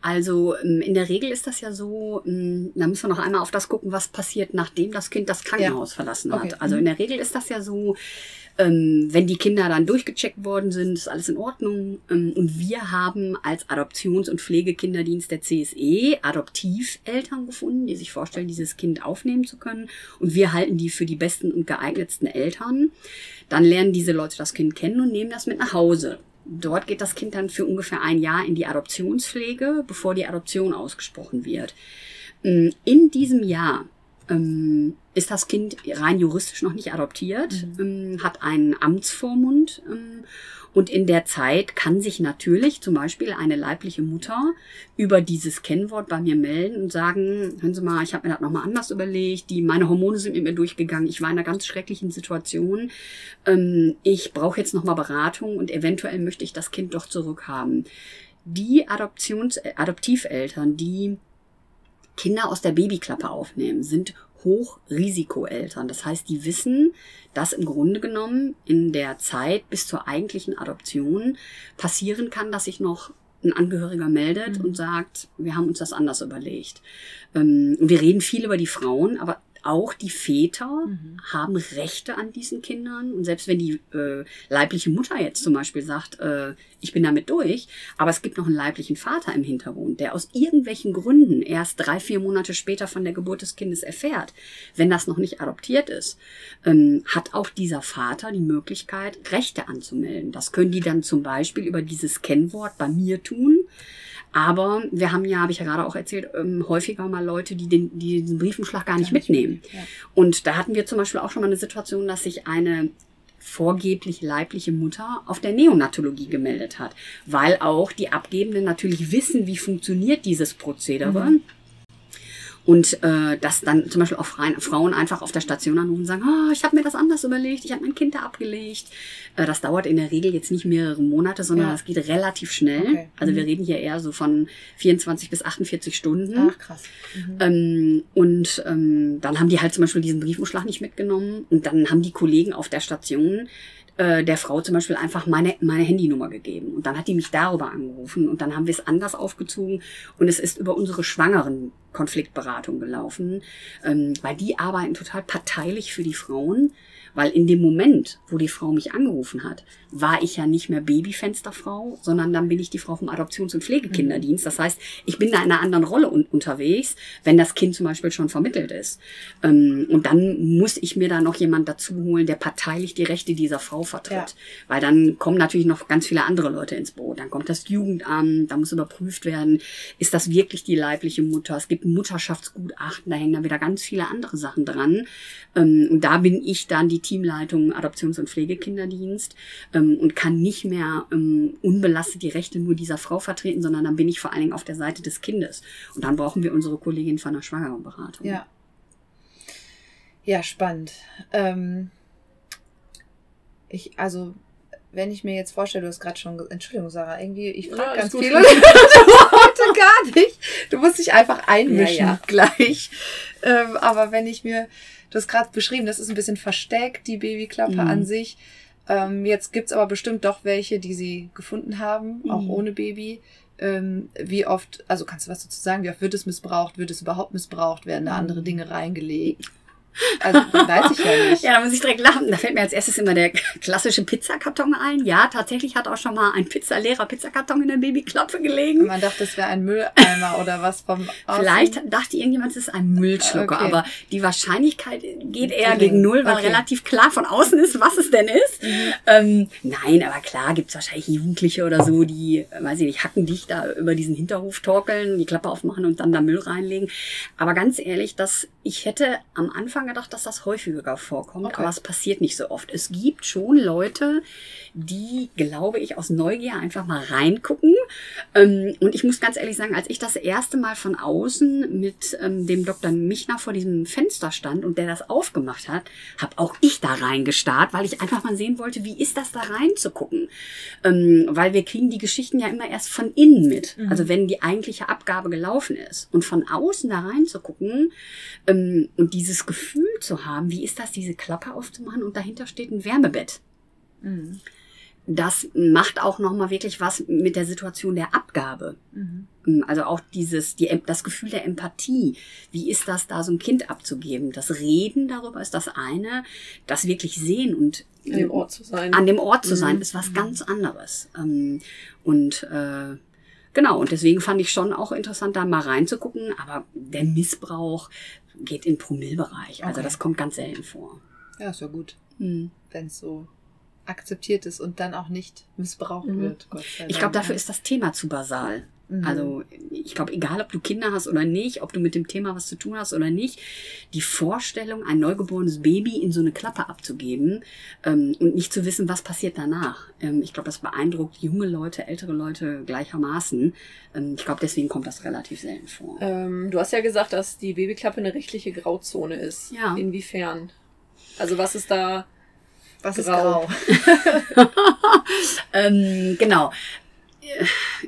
Speaker 3: also ähm, in der Regel ist das ja so, ähm, da müssen wir noch einmal auf das gucken, was passiert, nachdem das Kind das Krankenhaus verlassen hat.
Speaker 2: Okay.
Speaker 3: Also in der Regel ist das ja so, ähm, wenn die Kinder dann durchgecheckt worden sind, ist alles in Ordnung. Und wir haben als Adoptions- und Pflegekinderdienst der CSE Adoptiveltern gefunden, die sich vorstellen, dieses Kind aufnehmen zu können. Und wir halten die für die besten und geeignetsten Eltern. Dann lernen diese Leute das Kind kennen und nehmen das mit nach Hause. Dort geht das Kind dann für ungefähr ein Jahr in die Adoptionspflege, bevor die Adoption ausgesprochen wird. Mm, In diesem Jahr ähm, ist das Kind rein juristisch noch nicht adoptiert, ähm, hat einen Amtsvormund ähm, und in der Zeit kann sich natürlich zum Beispiel eine leibliche Mutter über dieses Kennwort bei mir melden und sagen, hören Sie mal, ich habe mir das nochmal anders überlegt, die, meine Hormone sind mit mir durchgegangen, ich war in einer ganz schrecklichen Situation, ähm, ich brauche jetzt nochmal Beratung und eventuell möchte ich das Kind doch zurückhaben. Die Adoptions äh, Adoptiveltern, die Kinder aus der Babyklappe aufnehmen, sind Hochrisikoeltern. Das heißt, die wissen, dass im Grunde genommen in der Zeit bis zur eigentlichen Adoption passieren kann, dass sich noch ein Angehöriger meldet
Speaker 2: Mhm.
Speaker 3: und sagt, wir haben uns das anders überlegt. Ähm, wir reden viel über die Frauen, aber auch die Väter
Speaker 2: Mhm.
Speaker 3: haben Rechte an diesen Kindern. Und selbst wenn die äh, leibliche Mutter jetzt zum Beispiel sagt, äh, ich bin damit durch, aber es gibt noch einen leiblichen Vater im Hintergrund, der aus irgendwelchen Gründen erst drei, vier Monate später von der Geburt des Kindes erfährt, wenn das noch nicht adoptiert ist, ähm, hat auch dieser Vater die Möglichkeit, Rechte anzumelden. Das können die dann zum Beispiel über dieses Kennwort bei mir tun. Aber wir haben ja, habe ich ja gerade auch erzählt, ähm, häufiger mal Leute, die, den, die diesen Briefumschlag gar nicht mitnehmen.
Speaker 2: Ja.
Speaker 3: Und da hatten wir zum Beispiel auch schon mal eine Situation, dass sich eine vorgeblich leibliche Mutter auf der Neonatologie gemeldet hat, weil auch die Abgebenden natürlich wissen, wie funktioniert dieses Prozedere.
Speaker 2: Mhm.
Speaker 3: Und äh, dass dann zum Beispiel auch Frauen einfach auf der Station anrufen und sagen, oh, ich habe mir das anders überlegt, ich habe mein Kind da abgelegt. Äh, das dauert in der Regel jetzt nicht mehrere Monate, sondern
Speaker 2: Ja.
Speaker 3: das geht relativ schnell.
Speaker 2: Okay.
Speaker 3: Also wir
Speaker 2: Mhm.
Speaker 3: reden hier eher so von 24 bis 48 Stunden.
Speaker 2: Ach, krass. Mhm.
Speaker 3: Ähm, und ähm, dann haben die halt zum Beispiel diesen Briefumschlag nicht mitgenommen. Und dann haben die Kollegen auf der Station äh, der Frau zum Beispiel einfach meine, meine Handynummer gegeben. Und dann hat die mich darüber angerufen. Und dann haben wir es anders aufgezogen. Und es ist über unsere schwangeren Konfliktberatung gelaufen. Ähm, weil die arbeiten total parteilich für die Frauen. Weil in dem Moment, wo die Frau mich angerufen hat, war ich ja nicht mehr Babyfensterfrau, sondern dann bin ich die Frau vom Adoptions- und Pflegekinderdienst. Das heißt, ich bin da in einer anderen Rolle un unterwegs, wenn das Kind zum Beispiel schon vermittelt ist. Ähm, und dann muss ich mir da noch jemand dazu holen, der parteilich die Rechte dieser Frau vertritt. Ja. Weil dann kommen natürlich noch ganz viele andere Leute ins Boot. Dann kommt das Jugendamt, da muss überprüft werden, ist das wirklich die leibliche Mutter? Es gibt Mutterschaftsgutachten, da hängen dann wieder ganz viele andere Sachen dran. Ähm, und da bin ich dann die Teamleitung Adoptions- und Pflegekinderdienst ähm, und kann nicht mehr ähm, unbelastet die Rechte nur dieser Frau vertreten, sondern dann bin ich vor allen Dingen auf der Seite des Kindes. Und dann brauchen wir unsere Kollegin von der Schwangerenberatung.
Speaker 2: Ja. Ja, spannend. Ähm, ich, also, wenn ich mir jetzt vorstelle, du hast gerade schon, Entschuldigung, Sarah, irgendwie, ich frage ja, ganz viel und heute gar nicht. Du musst dich einfach einmischen ja, ja. gleich. Ähm, aber wenn ich mir, du hast gerade beschrieben, das ist ein bisschen versteckt, die Babyklappe mhm. an sich. Ähm, jetzt gibt's aber bestimmt doch welche, die sie gefunden haben, mhm. auch ohne Baby. Ähm, wie oft, also kannst du was dazu sagen, wie oft wird es missbraucht, wird es überhaupt missbraucht, werden da mhm. andere Dinge reingelegt? Also weiß ich ja nicht.
Speaker 3: ja, da muss ich direkt lachen. Da fällt mir als erstes immer der klassische Pizzakarton ein. Ja, tatsächlich hat auch schon mal ein Pizzalerer Pizzakarton in der Babyklappe gelegen.
Speaker 2: Man dachte, es wäre ein Mülleimer oder was vom
Speaker 3: Außen. Vielleicht dachte irgendjemand, es ist ein Müllschlucker, okay. aber die Wahrscheinlichkeit geht eher gegen null, weil okay. relativ klar von außen ist, was es denn ist. Mhm. Ähm, nein, aber klar gibt's wahrscheinlich Jugendliche oder so, die, weiß ich nicht, hacken dich da über diesen Hinterhof torkeln, die Klappe aufmachen und dann da Müll reinlegen. Aber ganz ehrlich, dass ich hätte am Anfang Anfang gedacht, dass das häufiger vorkommt, okay. aber es passiert nicht so oft. Es gibt schon Leute, die, glaube ich, aus Neugier einfach mal reingucken. Ähm, und ich muss ganz ehrlich sagen, als ich das erste Mal von außen mit ähm, dem Dr. Michner vor diesem Fenster stand und der das aufgemacht hat, habe auch ich da reingestarrt, weil ich einfach mal sehen wollte, wie ist das da reinzugucken. Ähm, weil wir kriegen die Geschichten ja immer erst von innen mit. Mhm. Also wenn die eigentliche Abgabe gelaufen ist. Und von außen da reinzugucken und dieses Gefühl, Gefühl zu haben, wie ist das, diese Klappe aufzumachen und dahinter steht ein Wärmebett. Mhm. Das macht auch nochmal wirklich was mit der Situation der Abgabe. Mhm. Also auch dieses, die, das Gefühl der Empathie. Wie ist das, da so ein Kind abzugeben? Das Reden darüber ist das eine. Das wirklich sehen und
Speaker 1: an dem Ort zu sein.
Speaker 3: An dem Ort zu sein, mhm. ist was mhm. ganz anderes. Ähm, und äh, Genau, und deswegen fand ich schon auch interessant, da mal reinzugucken. Aber der Missbrauch, geht in Promillbereich. Also okay. das kommt ganz selten vor.
Speaker 2: Ja, ist ja gut. Mhm. Wenn es so akzeptiert ist und dann auch nicht missbraucht mhm. wird.
Speaker 3: ich glaube, dafür ist das Thema zu basal. Mhm. Also ich glaube, egal ob du Kinder hast oder nicht, ob du mit dem Thema was zu tun hast oder nicht, die Vorstellung, ein neugeborenes Baby in so eine Klappe abzugeben ähm, und nicht zu wissen, was passiert danach. Ähm, ich glaube, das beeindruckt junge Leute, ältere Leute gleichermaßen. Ähm, ich glaube, deswegen kommt das relativ selten vor.
Speaker 1: Ähm, du hast ja gesagt, dass die Babyklappe eine rechtliche Grauzone ist. Ja. Inwiefern? Also was ist da
Speaker 2: was grau?
Speaker 3: ist grau? ähm, genau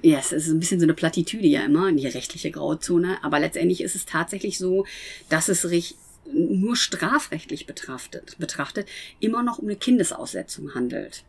Speaker 3: ja, es ist ein bisschen so eine Plattitüde ja immer, die rechtliche Grauzone, aber letztendlich ist es tatsächlich so, dass es sich nur strafrechtlich betrachtet, betrachtet immer noch um eine Kindesaussetzung handelt.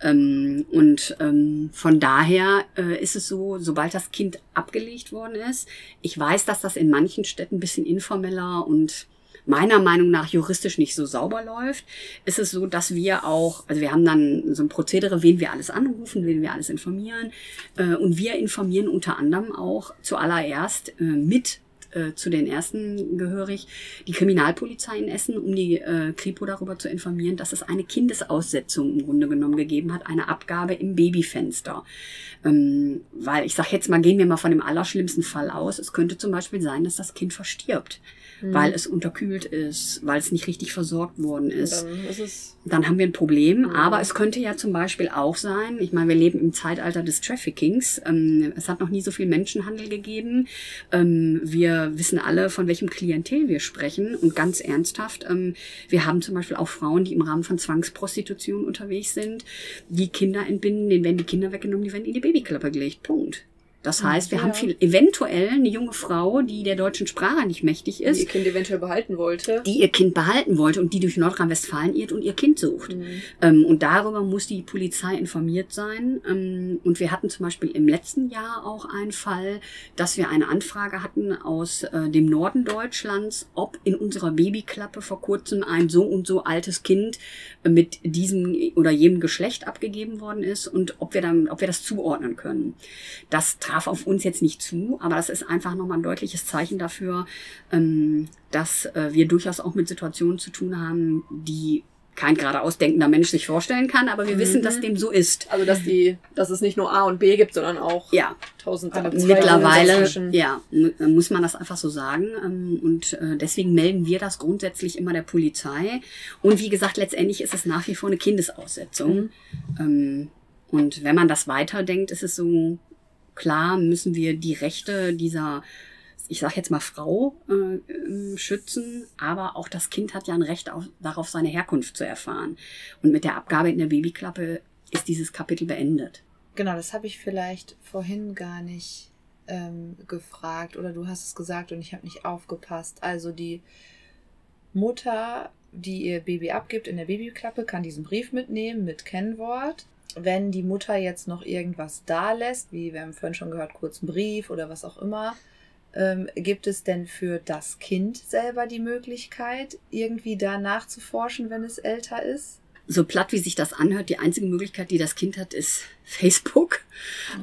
Speaker 3: Ähm, und ähm, von daher äh, ist es so, sobald das Kind abgelegt worden ist, ich weiß, dass das in manchen Städten ein bisschen informeller und meiner Meinung nach juristisch nicht so sauber läuft, ist es so, dass wir auch, also wir haben dann so ein Prozedere, wen wir alles anrufen, wen wir alles informieren. Äh, und wir informieren unter anderem auch zuallererst äh, mit äh, zu den ersten gehörig die Kriminalpolizei in Essen, um die äh, Kripo darüber zu informieren, dass es eine Kindesaussetzung im Grunde genommen gegeben hat, eine Abgabe im Babyfenster. Ähm, weil ich sage jetzt mal, gehen wir mal von dem allerschlimmsten Fall aus. Es könnte zum Beispiel sein, dass das Kind verstirbt mhm. weil es unterkühlt ist, weil es nicht richtig versorgt worden ist. Dann, ist dann haben wir ein Problem. Mhm. Aber es könnte ja zum Beispiel auch sein, ich meine, wir leben im Zeitalter des Traffickings. Ähm, es hat noch nie so viel Menschenhandel gegeben. Ähm, wir wissen alle, von welchem Klientel wir sprechen. Und ganz ernsthaft, ähm, wir haben zum Beispiel auch Frauen, die im Rahmen von Zwangsprostitution unterwegs sind, die Kinder entbinden, denen werden die Kinder weggenommen, die werden in die Babyklappe gelegt. Punkt. Das heißt, wir
Speaker 1: Ja.
Speaker 3: haben viel, eventuell eine junge Frau, die der deutschen Sprache nicht mächtig
Speaker 1: Die ihr
Speaker 3: ist,
Speaker 1: Kind eventuell behalten wollte.
Speaker 3: die ihr Kind behalten wollte und die durch Nordrhein-Westfalen irrt und ihr Kind sucht.
Speaker 1: Mhm.
Speaker 3: Ähm, und darüber muss die Polizei informiert sein. Ähm, und wir hatten zum Beispiel im letzten Jahr auch einen Fall, dass wir eine Anfrage hatten aus äh, dem Norden Deutschlands, ob in unserer Babyklappe vor kurzem ein so und so altes Kind mit diesem oder jenem Geschlecht abgegeben worden ist und ob wir dann, ob wir das zuordnen können. Das traf auf uns jetzt nicht zu, aber das ist einfach nochmal ein deutliches Zeichen dafür, ähm, dass äh, wir durchaus auch mit Situationen zu tun haben, die kein geradeaus denkender Mensch sich vorstellen kann, aber wir
Speaker 1: Mhm.
Speaker 3: wissen, dass dem so ist.
Speaker 1: Also, dass die, dass es nicht nur A und B gibt, sondern auch
Speaker 3: Ja,
Speaker 1: tausend
Speaker 2: Adoptionen
Speaker 3: mittlerweile, ja, mu- muss man das einfach so sagen. Ähm, Und äh, deswegen melden wir das grundsätzlich immer der Polizei. Und wie gesagt, letztendlich ist es nach wie vor eine Kindesaussetzung.
Speaker 1: Mhm.
Speaker 3: Ähm, Und wenn man das weiterdenkt, ist es so, klar müssen wir die Rechte dieser, ich sag jetzt mal Frau, äh, ähm, schützen, aber auch das Kind hat ja ein Recht auf, darauf, seine Herkunft zu erfahren. Und mit der Abgabe in der Babyklappe ist dieses Kapitel beendet.
Speaker 2: Genau, das habe ich vielleicht vorhin gar nicht ähm, gefragt oder du hast es gesagt und ich habe nicht aufgepasst. Also die Mutter, die ihr Baby abgibt in der Babyklappe, kann diesen Brief mitnehmen mit Kennwort. Wenn die Mutter jetzt noch irgendwas da lässt, wie wir haben vorhin schon gehört, kurz einen Brief oder was auch immer, ähm, gibt es denn für das Kind selber die Möglichkeit, irgendwie da nachzuforschen, wenn es älter ist?
Speaker 3: so platt wie sich das anhört, die einzige Möglichkeit, die das Kind hat, ist Facebook.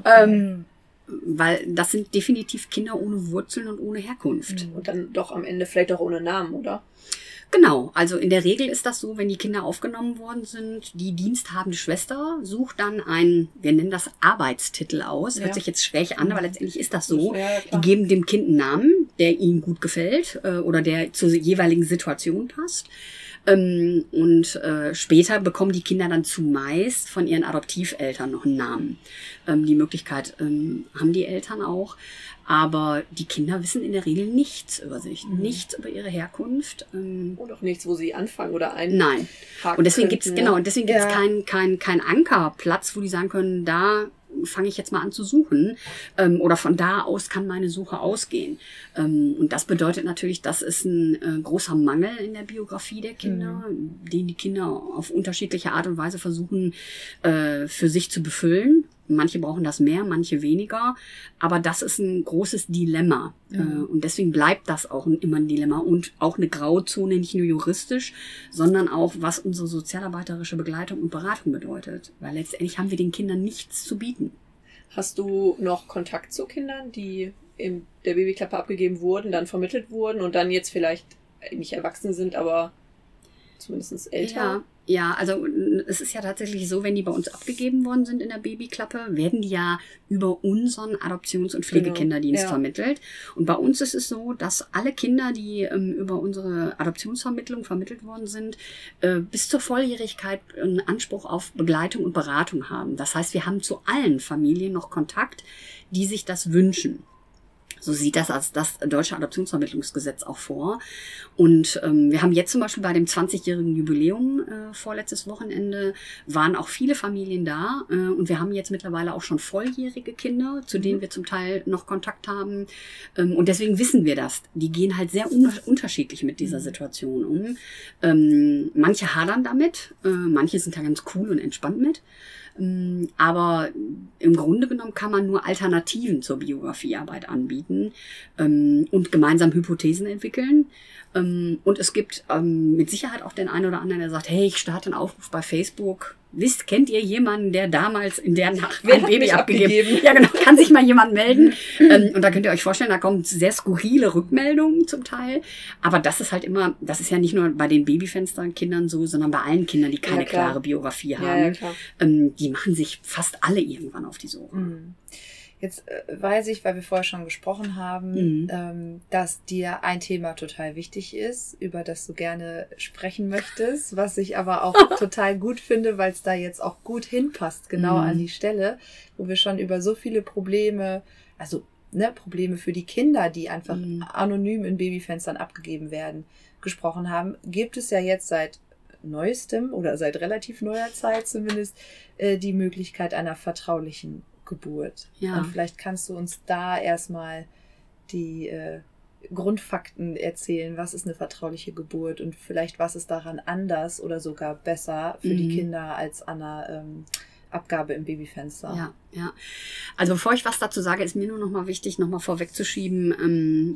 Speaker 3: Ähm, weil das sind definitiv Kinder ohne Wurzeln und ohne Herkunft.
Speaker 1: Und dann doch am Ende vielleicht auch ohne Namen, oder?
Speaker 3: Genau, also in der Regel ist das so, wenn die Kinder aufgenommen worden sind, die diensthabende Schwester sucht dann einen, wir nennen das Arbeitstitel aus. Hört
Speaker 1: Ja.
Speaker 3: sich jetzt schräg an, aber letztendlich ist das so.
Speaker 1: Ja,
Speaker 3: Die geben dem Kind einen Namen, der ihnen gut gefällt äh, oder der zur jeweiligen Situation passt. Ähm, und äh, später bekommen die Kinder dann zumeist von ihren Adoptiveltern noch einen Namen. Ähm, die Möglichkeit ähm, haben die Eltern auch. Aber die Kinder wissen in der Regel nichts über sich,
Speaker 1: Mhm.
Speaker 3: nichts über ihre Herkunft. Ähm,
Speaker 1: Und auch nichts, wo sie anfangen oder ein
Speaker 3: nein. Und deswegen gibt's
Speaker 1: könnten,
Speaker 3: genau,
Speaker 1: ja.
Speaker 3: und deswegen gibt's
Speaker 2: Ja.
Speaker 3: keinen kein, kein Ankerplatz, wo die sagen können, da fange ich jetzt mal an zu suchen. Ähm, oder von da aus kann meine Suche ausgehen. Ähm, und das bedeutet natürlich, das ist ein äh, großer Mangel in der Biografie der Kinder, den die Kinder auf unterschiedliche Art und Weise versuchen äh, für sich zu befüllen. Manche brauchen das mehr, manche weniger. Aber das ist ein großes Dilemma.
Speaker 2: Mhm.
Speaker 3: Äh, und deswegen bleibt das auch immer ein Dilemma und auch eine Grauzone, nicht nur juristisch, sondern auch, was unsere sozialarbeiterische Begleitung und Beratung bedeutet. Weil letztendlich haben wir den Kindern nichts zu bieten.
Speaker 1: Hast du noch Kontakt zu Kindern, die in der Babyklappe abgegeben wurden, dann vermittelt wurden und dann jetzt vielleicht nicht erwachsen sind, aber zumindest älter?
Speaker 3: Ja, ja, also es ist ja tatsächlich so, wenn die bei uns abgegeben worden sind in der Babyklappe, werden die ja über unseren Adoptions- und Pflegekinderdienst
Speaker 1: ja.
Speaker 3: vermittelt. Und bei uns ist es so, dass alle Kinder, die ähm, über unsere Adoptionsvermittlung vermittelt worden sind, äh, bis zur Volljährigkeit einen Anspruch auf Begleitung und Beratung haben. Das heißt, wir haben zu allen Familien noch Kontakt, die sich das wünschen. So sieht das als das deutsche Adoptionsvermittlungsgesetz auch vor. Und ähm, wir haben jetzt zum Beispiel bei dem 20-jährigen Jubiläum äh, vorletztes Wochenende waren auch viele Familien da äh, und wir haben jetzt mittlerweile auch schon volljährige Kinder, zu denen wir zum Teil noch Kontakt haben. Ähm, und deswegen wissen wir das. Die gehen halt sehr un unterschiedlich mit dieser Situation um. Ähm, manche hadern damit, äh, manche sind da ganz cool und entspannt mit. Ähm, Aber im Grunde genommen kann man nur Alternativen zur Biografiearbeit anbieten ähm, und gemeinsam Hypothesen entwickeln. Ähm, Und es gibt ähm, mit Sicherheit auch den einen oder anderen, der sagt, hey, ich starte einen Aufruf bei Facebook. Wisst, kennt ihr jemanden, der damals in der Nacht
Speaker 1: Wer
Speaker 3: ein
Speaker 1: hat
Speaker 3: Baby abgegeben?
Speaker 1: abgegeben?
Speaker 3: Ja, genau. Kann sich mal jemand melden. ähm, und da könnt ihr euch vorstellen, da kommen sehr skurrile Rückmeldungen zum Teil. Aber das ist halt immer, das ist ja nicht nur bei den Babyfensterkindern so, sondern bei allen Kindern, die keine
Speaker 1: Ja, klar.
Speaker 3: klare Biografie haben.
Speaker 1: Ja, ja,
Speaker 3: die machen sich fast alle irgendwann auf die Suche.
Speaker 2: Mhm. Jetzt äh, weiß ich, weil wir vorher schon gesprochen haben,
Speaker 3: Mhm.
Speaker 2: ähm, dass dir ein Thema total wichtig ist, über das du gerne sprechen möchtest, was ich aber auch total gut finde, weil es da jetzt auch gut hinpasst, genau
Speaker 3: Mhm.
Speaker 2: an die Stelle, wo wir schon über so viele Probleme, also ne, Probleme für die Kinder, die einfach
Speaker 3: Mhm.
Speaker 2: anonym in Babyfenstern abgegeben werden, gesprochen haben, gibt es ja jetzt seit neuestem oder seit relativ neuer Zeit zumindest äh, die Möglichkeit einer vertraulichen Geburt.
Speaker 3: Ja.
Speaker 2: Und vielleicht kannst du uns da erstmal die äh, Grundfakten erzählen. Was ist eine vertrauliche Geburt und vielleicht was ist daran anders oder sogar besser für die
Speaker 3: Mhm.
Speaker 2: Kinder als an einer ähm, Abgabe im Babyfenster.
Speaker 3: Ja, ja. Also bevor ich was dazu sage, ist mir nur noch mal wichtig, noch mal vorwegzuschieben. Ähm,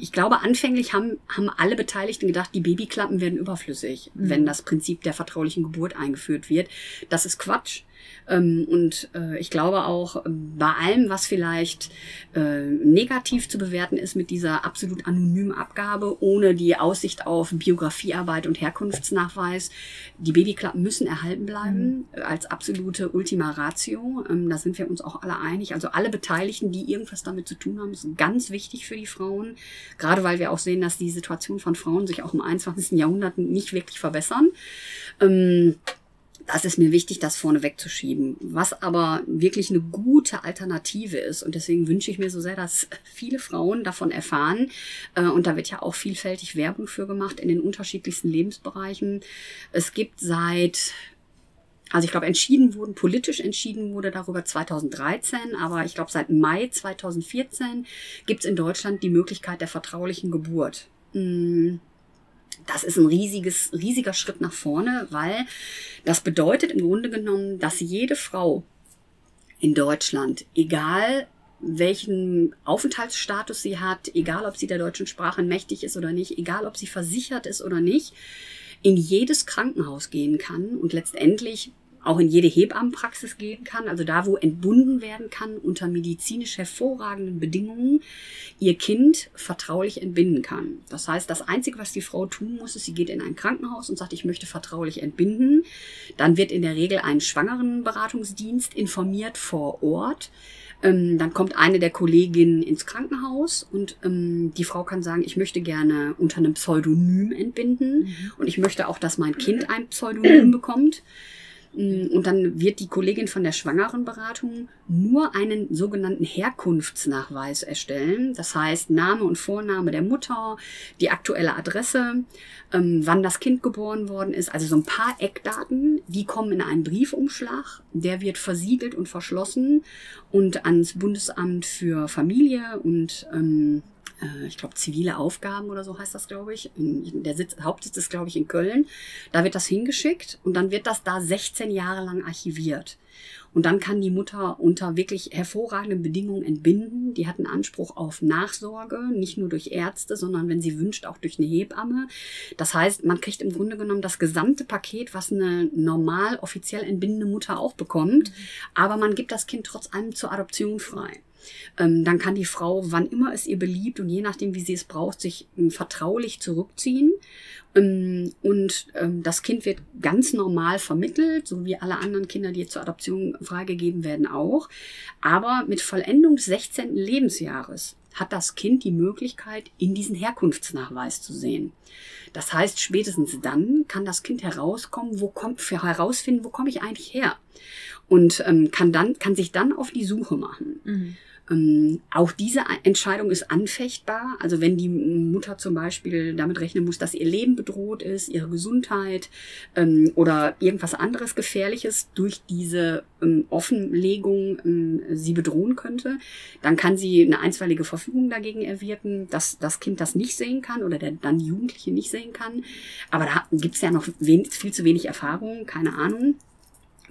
Speaker 3: ich glaube, anfänglich haben, haben alle Beteiligten gedacht, die Babyklappen werden überflüssig,
Speaker 2: Mhm.
Speaker 3: wenn das Prinzip der vertraulichen Geburt eingeführt wird. Das ist Quatsch. Ähm, und äh, ich glaube auch, ähm, bei allem, was vielleicht äh, negativ zu bewerten ist mit dieser absolut anonymen Abgabe, ohne die Aussicht auf Biografiearbeit und Herkunftsnachweis, die Babyklappen müssen erhalten bleiben äh, als absolute Ultima Ratio. Ähm, da sind wir uns auch alle einig. Also alle Beteiligten, die irgendwas damit zu tun haben, ist ganz wichtig für die Frauen. Gerade weil wir auch sehen, dass die Situation von Frauen sich auch im 21. Jahrhundert nicht wirklich verbessern. Das ist mir wichtig, das vorne wegzuschieben. Was aber wirklich eine gute Alternative ist. Und deswegen wünsche ich mir so sehr, dass viele Frauen davon erfahren. Äh, Und da wird ja auch vielfältig Werbung für gemacht in den unterschiedlichsten Lebensbereichen. Es gibt seit also ich glaube, entschieden wurden, politisch entschieden wurde darüber 2013, aber ich glaube, seit Mai 2014 gibt es in Deutschland die Möglichkeit der vertraulichen Geburt. Mm, Das ist ein riesiges, riesiger Schritt nach vorne, weil das bedeutet im Grunde genommen, dass jede Frau in Deutschland, egal welchen Aufenthaltsstatus sie hat, egal ob sie der deutschen Sprache mächtig ist oder nicht, egal ob sie versichert ist oder nicht, in jedes Krankenhaus gehen kann und letztendlich auch in jede Hebammenpraxis gehen kann, also da, wo entbunden werden kann, unter medizinisch hervorragenden Bedingungen, ihr Kind vertraulich entbinden kann. Das heißt, das Einzige, was die Frau tun muss, ist, sie geht in ein Krankenhaus und sagt, ich möchte vertraulich entbinden. Dann wird in der Regel ein Schwangerenberatungsdienst informiert vor Ort. Ähm, dann kommt eine der Kolleginnen ins Krankenhaus und ähm, die Frau kann sagen, ich möchte gerne unter einem Pseudonym entbinden und ich möchte auch, dass mein Kind ein Pseudonym bekommt. Mm, Und dann wird die Kollegin von der Schwangerenberatung nur einen sogenannten Herkunftsnachweis erstellen. Das heißt Name und Vorname der Mutter, die aktuelle Adresse, ähm, wann das Kind geboren worden ist. Also so ein paar Eckdaten, die kommen in einen Briefumschlag. Der wird versiegelt und verschlossen und ans Bundesamt für Familie und ähm, äh, ich glaube, zivile Aufgaben oder so heißt das, glaube ich. In, der Sitz, Hauptsitz ist, glaube ich, in Köln. Da wird das hingeschickt und dann wird das da 16 Jahre lang archiviert. Und dann kann die Mutter unter wirklich hervorragenden Bedingungen entbinden. Die hat einen Anspruch auf Nachsorge, nicht nur durch Ärzte, sondern wenn sie wünscht, auch durch eine Hebamme. Das heißt, man kriegt im Grunde genommen das gesamte Paket, was eine normal offiziell entbindende Mutter auch bekommt. Aber man gibt das Kind trotz allem zur Adoption frei. Ähm, dann kann die Frau, wann immer es ihr beliebt und je nachdem, wie sie es braucht, sich ähm, vertraulich zurückziehen. Ähm, und ähm, das Kind wird ganz normal vermittelt, so wie alle anderen Kinder, die zur Adoption freigegeben werden, auch. Aber mit Vollendung des 16. Lebensjahres hat das Kind die Möglichkeit, in diesen Herkunftsnachweis zu sehen. Das heißt, spätestens dann kann das Kind herauskommen, wo kommt, herausfinden, wo komme ich eigentlich her? Und ähm, kann dann, kann sich dann auf die Suche machen.
Speaker 2: Mhm.
Speaker 3: Ähm, auch diese Entscheidung ist anfechtbar. Also wenn die Mutter zum Beispiel damit rechnen muss, dass ihr Leben bedroht ist, ihre Gesundheit ähm, oder irgendwas anderes Gefährliches durch diese ähm, Offenlegung ähm, sie bedrohen könnte, dann kann sie eine einstweilige Verfügung dagegen erwirken, dass das Kind das nicht sehen kann oder der dann Jugendliche nicht sehen kann. Aber da gibt es ja noch wen viel zu wenig Erfahrung, keine Ahnung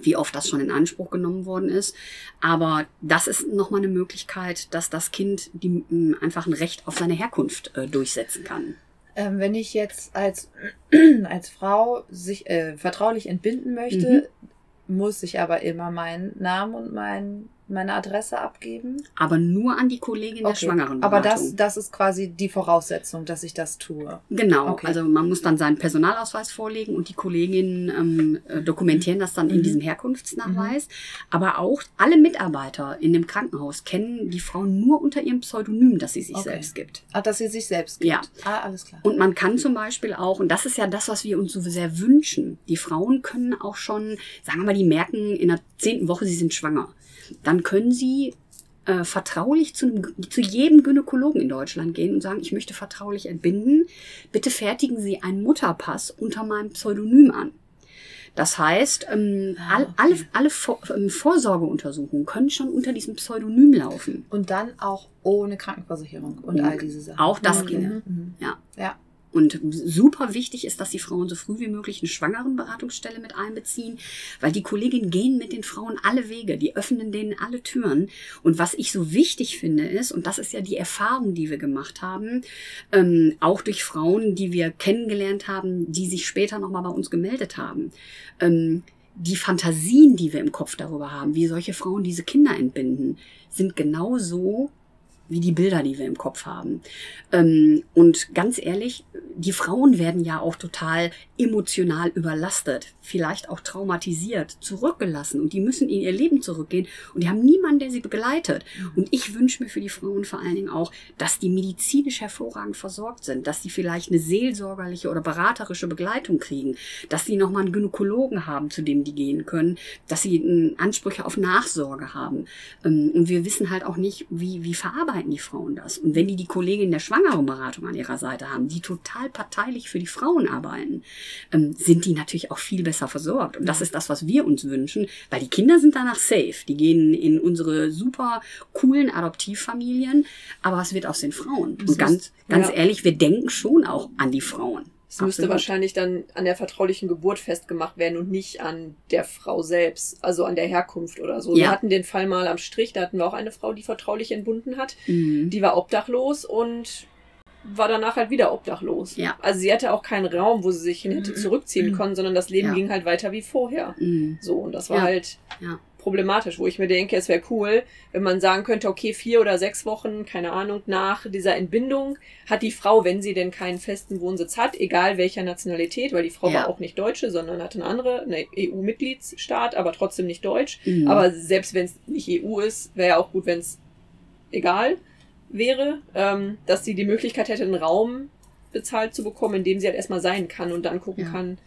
Speaker 3: wie oft das schon in Anspruch genommen worden ist. Aber das ist nochmal eine Möglichkeit, dass das Kind die, m, einfach ein Recht auf seine Herkunft äh, durchsetzen kann.
Speaker 2: Ähm, wenn ich jetzt als, als Frau sich äh, vertraulich entbinden möchte, muss ich aber immer meinen Namen und mein, meine Adresse abgeben.
Speaker 3: Aber nur an die Kollegin der Schwangerenberatung.
Speaker 2: Aber das, das ist quasi die Voraussetzung, dass ich das tue.
Speaker 3: Genau,
Speaker 2: Okay.
Speaker 3: also man muss dann seinen Personalausweis vorlegen und die Kolleginnen ähm, äh, dokumentieren das dann in
Speaker 2: Mhm.
Speaker 3: diesem Herkunftsnachweis. Aber auch alle Mitarbeiter in dem Krankenhaus kennen die Frau nur unter ihrem Pseudonym, das sie sich
Speaker 2: Okay.
Speaker 3: selbst gibt.
Speaker 2: Ach, dass sie sich selbst gibt.
Speaker 3: Ja.
Speaker 2: Ah, alles klar.
Speaker 3: Und man kann zum Beispiel auch, und das ist ja das, was wir uns so sehr wünschen, die Frauen können auch schon, sagen wir mal, die merken in der zehnten Woche, sie sind schwanger. Dann können sie äh, vertraulich zu, einem, zu jedem Gynäkologen in Deutschland gehen und sagen, ich möchte vertraulich entbinden. Bitte fertigen Sie einen Mutterpass unter meinem Pseudonym an. Das heißt, ähm,
Speaker 2: Ah, okay.
Speaker 3: alle, alle Vor ähm, Vorsorgeuntersuchungen können schon unter diesem Pseudonym laufen.
Speaker 2: Und dann auch ohne Krankenversicherung und
Speaker 3: Mhm.
Speaker 2: all diese Sachen.
Speaker 3: Auch das
Speaker 2: Okay.
Speaker 3: ginge.
Speaker 2: Mhm.
Speaker 3: Ja.
Speaker 2: Ja.
Speaker 3: Und super wichtig ist, dass die Frauen so früh wie möglich eine Schwangerenberatungsstelle mit einbeziehen, weil die Kolleginnen gehen mit den Frauen alle Wege, die öffnen denen alle Türen. Und was ich so wichtig finde ist, und das ist ja die Erfahrung, die wir gemacht haben, ähm, auch durch Frauen, die wir kennengelernt haben, die sich später nochmal bei uns gemeldet haben. Ähm, die Fantasien, die wir im Kopf darüber haben, wie solche Frauen diese Kinder entbinden, sind genauso wie die Bilder, die wir im Kopf haben. Ähm, und ganz ehrlich, die Frauen werden ja auch total emotional überlastet, vielleicht auch traumatisiert, zurückgelassen und die müssen in ihr Leben zurückgehen und die haben niemanden, der sie begleitet. Und ich wünsche mir für die Frauen vor allen Dingen auch, dass die medizinisch hervorragend versorgt sind, dass die vielleicht eine seelsorgerliche oder beraterische Begleitung kriegen, dass sie nochmal einen Gynäkologen haben, zu dem die gehen können, dass sie Ansprüche auf Nachsorge haben. Ähm, und wir wissen halt auch nicht, wie, wie verarbeiten die Frauen das. Und wenn die die Kollegin der Schwangerenberatung an ihrer Seite haben, die total parteilich für die Frauen arbeiten, ähm, sind die natürlich auch viel besser versorgt. Und das ist das, was wir uns wünschen, weil die Kinder sind danach safe. Die gehen in unsere super coolen Adoptivfamilien, aber was wird aus den Frauen? Und ganz, ganz
Speaker 1: ja.
Speaker 3: ehrlich, wir denken schon auch an die Frauen.
Speaker 1: Es müsste wahrscheinlich dann an der vertraulichen Geburt festgemacht werden und nicht an der Frau selbst, also an der Herkunft oder so. Wir
Speaker 3: Ja.
Speaker 1: hatten den Fall mal am Strich, da hatten wir auch eine Frau, die vertraulich entbunden hat.
Speaker 3: Mhm.
Speaker 1: Die war obdachlos und war danach halt wieder obdachlos.
Speaker 3: Ja.
Speaker 1: Also sie hatte auch keinen Raum, wo sie sich hin hätte
Speaker 2: Mhm.
Speaker 1: zurückziehen
Speaker 2: Mhm.
Speaker 1: können, sondern das Leben
Speaker 3: Ja.
Speaker 1: ging halt weiter wie vorher.
Speaker 3: Mhm.
Speaker 1: So, und das war halt
Speaker 3: Ja.
Speaker 1: Problematisch, wo ich mir denke, es wäre cool, wenn man sagen könnte, okay, vier oder sechs Wochen, keine Ahnung, nach dieser Entbindung hat die Frau, wenn sie denn keinen festen Wohnsitz hat, egal welcher Nationalität, weil die Frau
Speaker 3: Ja.
Speaker 1: war auch nicht Deutsche, sondern hatte eine andere, eine EU-Mitgliedsstaat, aber trotzdem nicht Deutsch.
Speaker 3: Mhm.
Speaker 1: Aber selbst wenn es nicht EU ist, wäre ja auch gut, wenn es egal wäre, ähm, dass sie die Möglichkeit hätte, einen Raum bezahlt zu bekommen, in dem sie halt erstmal sein kann und dann gucken
Speaker 3: Ja.
Speaker 1: kann,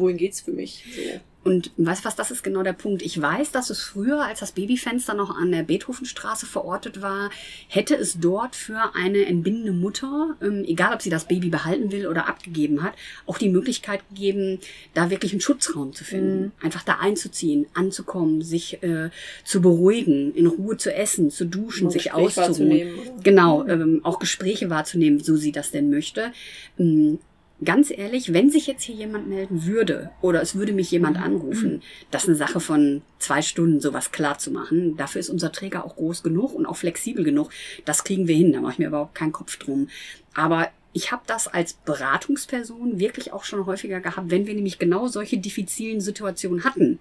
Speaker 1: wohin geht's für mich. So.
Speaker 3: Und weißt was, das ist genau der Punkt. Ich weiß, dass es früher, als das Babyfenster noch an der Beethovenstraße verortet war, hätte es dort für eine entbindende Mutter, ähm, egal ob sie das Baby behalten will oder abgegeben hat, auch die Möglichkeit gegeben, da wirklich einen Schutzraum zu finden.
Speaker 1: Mhm.
Speaker 3: Einfach da einzuziehen, anzukommen, sich äh, zu beruhigen, in Ruhe zu essen, zu duschen,
Speaker 1: Ein
Speaker 3: sich
Speaker 1: Gespräch
Speaker 3: auszuruhen. Genau, ähm, auch Gespräche wahrzunehmen, so sie das denn möchte. Ähm, ganz ehrlich, wenn sich jetzt hier jemand melden würde oder es würde mich jemand anrufen, das ist eine Sache von zwei Stunden, sowas klar zu machen. Dafür ist unser Träger auch groß genug und auch flexibel genug. Das kriegen wir hin, da mache ich mir überhaupt keinen Kopf drum. Aber ich habe das als Beratungsperson wirklich auch schon häufiger gehabt, wenn wir nämlich genau solche diffizilen Situationen hatten.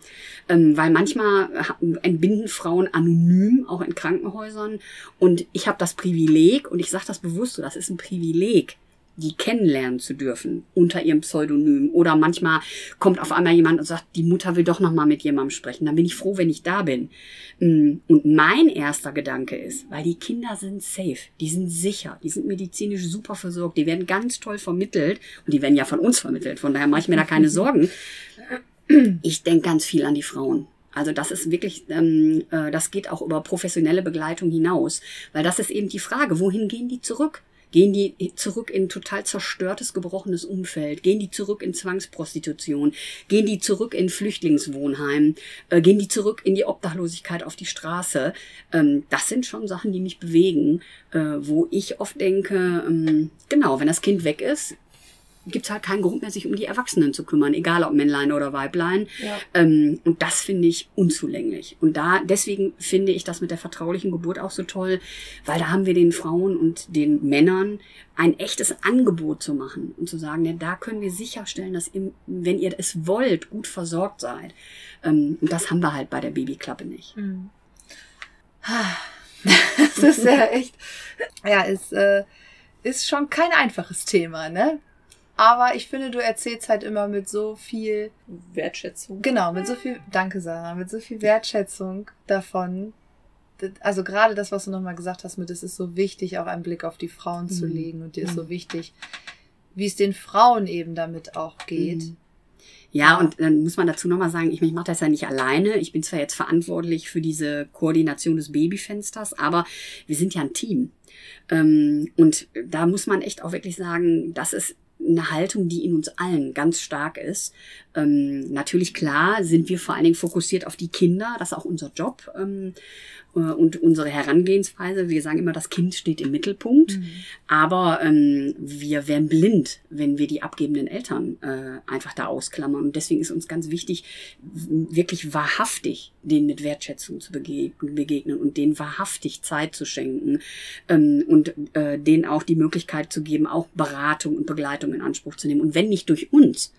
Speaker 3: Ähm, weil manchmal entbinden Frauen anonym, auch in Krankenhäusern. Und ich habe das Privileg, und ich sage das bewusst so, das ist ein Privileg, die kennenlernen zu dürfen unter ihrem Pseudonym. Oder manchmal kommt auf einmal jemand und sagt, die Mutter will doch noch mal mit jemandem sprechen. Dann bin ich froh, wenn ich da bin. Mm, Und mein erster Gedanke ist, weil die Kinder sind safe, die sind sicher, die sind medizinisch super versorgt, die werden ganz toll vermittelt und die werden ja von uns vermittelt. Von daher mache ich mir da keine Sorgen. Ich denke ganz viel an die Frauen. Also das ist wirklich, ähm, äh, das geht auch über professionelle Begleitung hinaus, weil das ist eben die Frage, wohin gehen die zurück? Gehen die zurück in total zerstörtes, gebrochenes Umfeld? Gehen die zurück in Zwangsprostitution? Gehen die zurück in Flüchtlingswohnheim? Äh, gehen die zurück in die Obdachlosigkeit auf die Straße? Ähm, das sind schon Sachen, die mich bewegen, äh, wo ich oft denke, ähm, genau, wenn das Kind weg ist, gibt's halt keinen Grund mehr, sich um die Erwachsenen zu kümmern, egal ob Männlein oder Weiblein.
Speaker 1: Ja.
Speaker 3: Ähm, und das finde ich unzulänglich. Und da, deswegen finde ich das mit der vertraulichen Geburt auch so toll, weil da haben wir den Frauen und den Männern ein echtes Angebot zu machen und zu sagen, ja, da können wir sicherstellen, dass ihr, wenn ihr es wollt, gut versorgt seid. Ähm, und das haben wir halt bei der Babyklappe nicht.
Speaker 2: Mhm. Das ist ja echt. Ja, ist, äh, ist schon kein einfaches Thema, ne? Aber ich finde, du erzählst halt immer mit so viel,
Speaker 1: Wertschätzung.
Speaker 2: genau, mit so viel, danke Sarah, mit so viel Wertschätzung davon. Also gerade das, was du nochmal gesagt hast, mit es ist so wichtig, auch einen Blick auf die Frauen zu
Speaker 3: Mhm.
Speaker 2: legen und dir ist
Speaker 3: Mhm.
Speaker 2: so wichtig, wie es den Frauen eben damit auch geht.
Speaker 3: Mhm. Ja, und dann muss man dazu nochmal sagen, ich, ich mache das ja nicht alleine. Ich bin zwar jetzt verantwortlich für diese Koordination des Babyfensters, aber wir sind ja ein Team. Ähm, und da muss man echt auch wirklich sagen, das ist eine Haltung, die in uns allen ganz stark ist. Ähm, natürlich klar sind wir vor allen Dingen fokussiert auf die Kinder, das ist auch unser Job ähm, äh, und unsere Herangehensweise. Wir sagen immer, das Kind steht im Mittelpunkt, mhm. aber ähm, wir werden blind, wenn wir die abgebenden Eltern äh, einfach da ausklammern. Und deswegen ist uns ganz wichtig, wirklich wahrhaftig denen mit Wertschätzung zu begegnen und denen wahrhaftig Zeit zu schenken ähm, und äh, denen auch die Möglichkeit zu geben, auch Beratung und Begleitung in Anspruch zu nehmen. Und wenn nicht durch uns,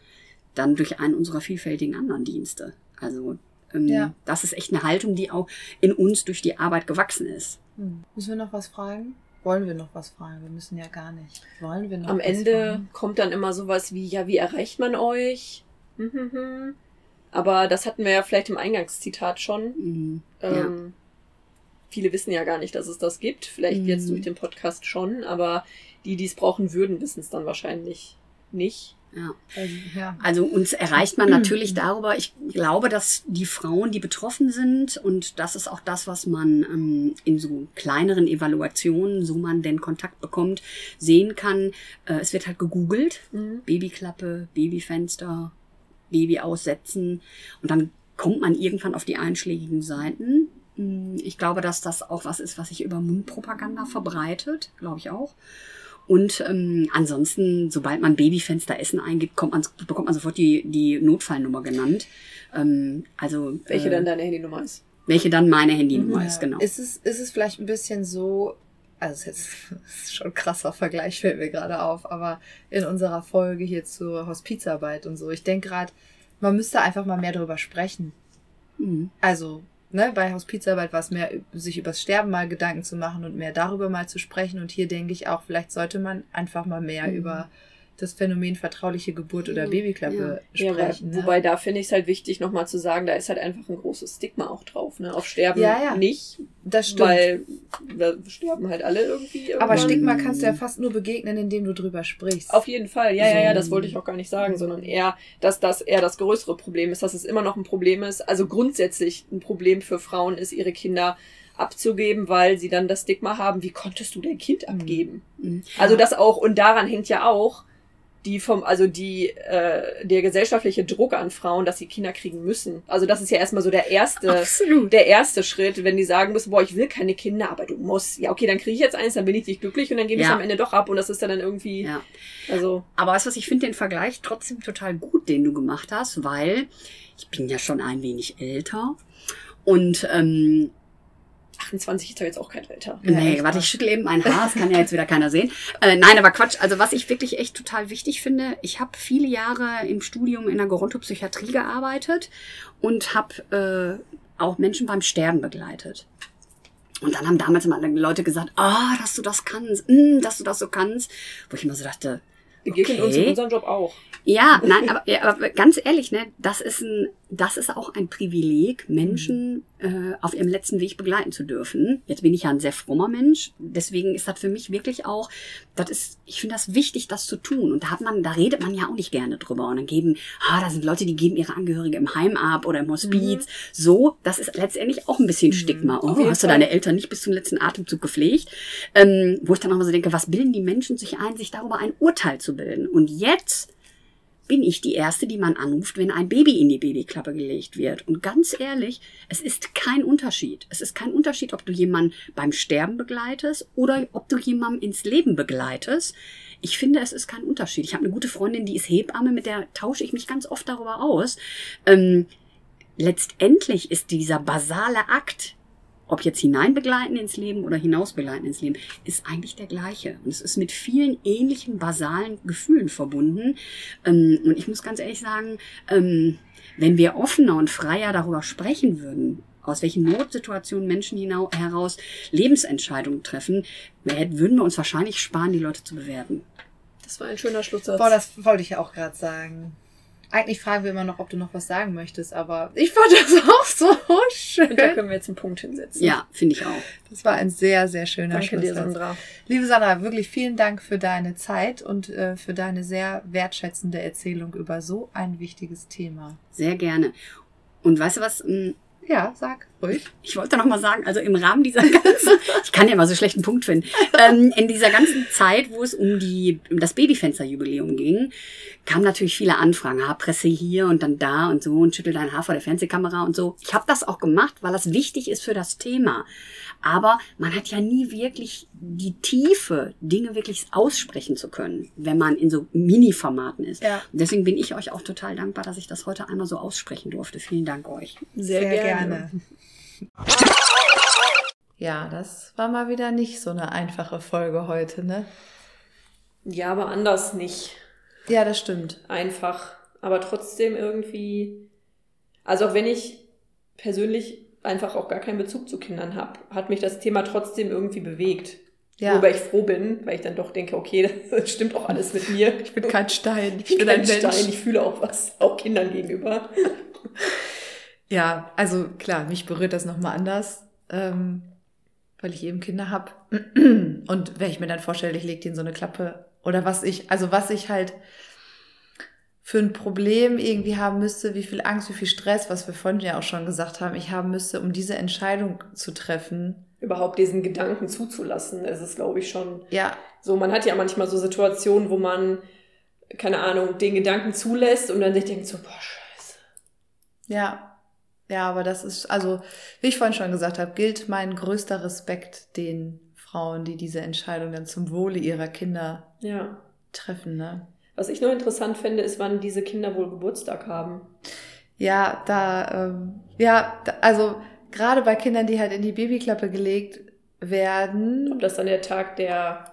Speaker 3: dann durch einen unserer vielfältigen anderen Dienste. Also ähm, ja. das ist echt eine Haltung, die auch in uns durch die Arbeit gewachsen ist.
Speaker 2: Hm. Müssen wir noch was fragen? Wollen wir noch was fragen? Wir müssen ja gar nicht. Wollen wir noch
Speaker 1: Am Ende fragen? kommt dann immer sowas wie, ja, wie erreicht man euch? Hm, hm, hm. Aber das hatten wir ja vielleicht im Eingangszitat schon. Mhm. Ähm, ja. Viele wissen ja gar nicht, dass es das gibt. Vielleicht mhm. jetzt durch den Podcast schon, aber die, die es brauchen würden, wissen es dann wahrscheinlich nicht.
Speaker 3: Ja. Also, ja. also uns erreicht man natürlich darüber. Ich glaube, dass die Frauen, die betroffen sind, und das ist auch das, was man ähm, in so kleineren Evaluationen, so man denn Kontakt bekommt, sehen kann. Äh, es wird halt gegoogelt. Mhm. Babyklappe, Babyfenster, Baby aussetzen. Und dann kommt man irgendwann auf die einschlägigen Seiten. Hm, ich glaube, dass das auch was ist, was sich über Mundpropaganda verbreitet, glaube ich auch. Und ähm, ansonsten, sobald man Babyfenster Essen eingibt, kommt man, bekommt man sofort die, die Notfallnummer genannt. Ähm, also
Speaker 1: Welche äh, dann deine Handynummer ist.
Speaker 3: Welche dann meine Handynummer ja. ist, genau.
Speaker 2: Ist es, ist es vielleicht ein bisschen so, also es ist schon ein krasser Vergleich, fällt mir gerade auf, aber in unserer Folge hier zur Hospizarbeit und so, ich denke gerade, man müsste einfach mal mehr darüber sprechen. Mhm. Also ne, bei Hospizarbeit war es mehr, sich übers Sterben mal Gedanken zu machen und mehr darüber mal zu sprechen. Und hier denke ich auch, vielleicht sollte man einfach mal mehr mhm. über das Phänomen vertrauliche Geburt oder Babyklappe ja. sprechen.
Speaker 1: Ja, ne? Wobei da finde ich es halt wichtig, nochmal zu sagen, da ist halt einfach ein großes Stigma auch drauf. Ne? Auf Sterben ja, ja. nicht.
Speaker 2: Das stimmt.
Speaker 1: Weil da sterben halt alle irgendwie. Irgendwann.
Speaker 2: Aber Stigma kannst du ja fast nur begegnen, indem du drüber sprichst.
Speaker 1: Auf jeden Fall, ja, so. ja, ja, das wollte ich auch gar nicht sagen, sondern eher, dass das eher das größere Problem ist, dass es immer noch ein Problem ist. Also grundsätzlich ein Problem für Frauen ist, ihre Kinder abzugeben, weil sie dann das Stigma haben, wie konntest du dein Kind abgeben? Mhm. Also das auch, und daran hängt ja auch, die vom, also die, äh, der gesellschaftliche Druck an Frauen, dass sie Kinder kriegen müssen. Also das ist ja erstmal so der erste, Absolut. der erste Schritt, wenn die sagen müssen, boah, ich will keine Kinder, aber du musst. Ja, okay, dann kriege ich jetzt eins, dann bin ich nicht glücklich und dann gebe ich ja. am Ende doch ab und das ist dann, dann irgendwie, ja. also.
Speaker 3: Aber weißt du was, ich finde den Vergleich trotzdem total gut, den du gemacht hast, weil ich bin ja schon ein wenig älter und ähm,
Speaker 1: 28 ist ja jetzt auch kein Alter.
Speaker 3: Nee, warte, ich schüttel eben mein Haar, das kann ja jetzt wieder keiner sehen. Äh, nein, aber Quatsch. Also was ich wirklich echt total wichtig finde, ich habe viele Jahre im Studium in der Gerontopsychiatrie gearbeitet und habe äh, auch Menschen beim Sterben begleitet. Und dann haben damals immer Leute gesagt, ah, oh, dass du das kannst, mm, dass du das so kannst. Wo ich immer so dachte,
Speaker 1: okay. uns in unserem Job auch.
Speaker 3: Ja, nein, aber, ja, aber ganz ehrlich, ne, das ist ein, das ist auch ein Privileg, Menschen mhm. Äh, auf ihrem letzten Weg begleiten zu dürfen. Jetzt bin ich ja ein sehr frommer Mensch, deswegen ist das für mich wirklich auch, das ist, ich finde das wichtig, das zu tun. Und da hat man, da redet man ja auch nicht gerne drüber. Und dann geben, ah, da sind Leute, die geben ihre Angehörige im Heim ab oder im Hospiz. Mhm. So, das ist letztendlich auch ein bisschen. Stigma. Oh, hast du deine Eltern nicht bis zum letzten Atemzug gepflegt? Ähm, wo ich dann auch mal so denke, was bilden die Menschen sich ein, sich darüber ein Urteil zu bilden? Und jetzt bin ich die Erste, die man anruft, wenn ein Baby in die Babyklappe gelegt wird. Und ganz ehrlich, es ist kein Unterschied. Es ist kein Unterschied, ob du jemanden beim Sterben begleitest oder ob du jemanden ins Leben begleitest. Ich finde, es ist kein Unterschied. Ich habe eine gute Freundin, die ist Hebamme, mit der tausche ich mich ganz oft darüber aus. Ähm, letztendlich ist dieser basale Akt, ob jetzt hineinbegleiten ins Leben oder hinausbegleiten ins Leben, ist eigentlich der gleiche. Und es ist mit vielen ähnlichen basalen Gefühlen verbunden. Ähm, und ich muss ganz ehrlich sagen, ähm, wenn wir offener und freier darüber sprechen würden, aus welchen Notsituationen Menschen heraus Lebensentscheidungen treffen, würden wir uns wahrscheinlich sparen, die Leute zu bewerten.
Speaker 1: Das war ein schöner Schlusssatz.
Speaker 2: Boah, das wollte ich auch gerade sagen. Eigentlich fragen wir immer noch, ob du noch was sagen möchtest, aber ich fand das auch so schön. Und
Speaker 1: da können wir jetzt einen Punkt hinsetzen.
Speaker 3: Ja, finde ich auch.
Speaker 2: Das war ein sehr, sehr schöner
Speaker 1: Danke dir, Sandra.
Speaker 2: Liebe Sandra, wirklich vielen Dank für deine Zeit und äh, für deine sehr wertschätzende Erzählung über so ein wichtiges Thema.
Speaker 3: Sehr gerne. Und weißt du was? Hm,
Speaker 2: Ja, sag ruhig.
Speaker 3: Ich wollte noch mal sagen, also im Rahmen dieser ganzen, ich kann ja mal so schlechten Punkt finden, ähm, in dieser ganzen Zeit, wo es um die um das Babyfensterjubiläum ging, kamen natürlich viele Anfragen, ha, Presse hier und dann da und so und schüttel dein Haar vor der Fernsehkamera und so. Ich habe das auch gemacht, weil das wichtig ist für das Thema. Aber man hat ja nie wirklich die Tiefe, Dinge wirklich aussprechen zu können, wenn man in so Mini-Formaten ist.
Speaker 2: Ja.
Speaker 3: Und deswegen bin ich euch auch total dankbar, dass ich das heute einmal so aussprechen durfte. Vielen Dank euch.
Speaker 1: Sehr, gerne.
Speaker 2: Ja, das war mal wieder nicht so eine einfache Folge heute, ne?
Speaker 1: Ja, aber anders nicht.
Speaker 2: Ja, das stimmt.
Speaker 1: Einfach. Aber trotzdem irgendwie. Also auch wenn ich persönlich einfach auch gar keinen Bezug zu Kindern habe, hat mich das Thema trotzdem irgendwie bewegt.
Speaker 2: Ja.
Speaker 1: Wobei ich froh bin, weil ich dann doch denke, okay, das stimmt auch alles mit mir.
Speaker 2: Ich bin kein Stein.
Speaker 1: Ich bin ein Stein, ich fühle auch was, auch Kindern gegenüber.
Speaker 2: Ja, also klar, mich berührt das nochmal anders, ähm, weil ich eben Kinder habe. Und wenn ich mir dann vorstelle, ich lege denen so eine Klappe oder was ich, also was ich halt für ein Problem irgendwie haben müsste, wie viel Angst, wie viel Stress, was wir vorhin ja auch schon gesagt haben, ich haben müsste, um diese Entscheidung zu treffen.
Speaker 1: Überhaupt diesen Gedanken zuzulassen, ist es, glaube ich, schon
Speaker 2: Ja,
Speaker 1: so. Man hat ja manchmal so Situationen, wo man, keine Ahnung, den Gedanken zulässt und dann sich denkt so, boah, scheiße.
Speaker 2: ja. Ja, aber das ist, also, wie ich vorhin schon gesagt habe, gilt mein größter Respekt den Frauen, die diese Entscheidung dann zum Wohle ihrer Kinder
Speaker 1: Ja.
Speaker 2: treffen, ne?
Speaker 1: Was ich nur interessant finde, ist, wann diese Kinder wohl Geburtstag haben.
Speaker 2: Ja, da, ähm, ja, da, also gerade bei Kindern, die halt in die Babyklappe gelegt werden.
Speaker 1: Ob das dann der Tag der,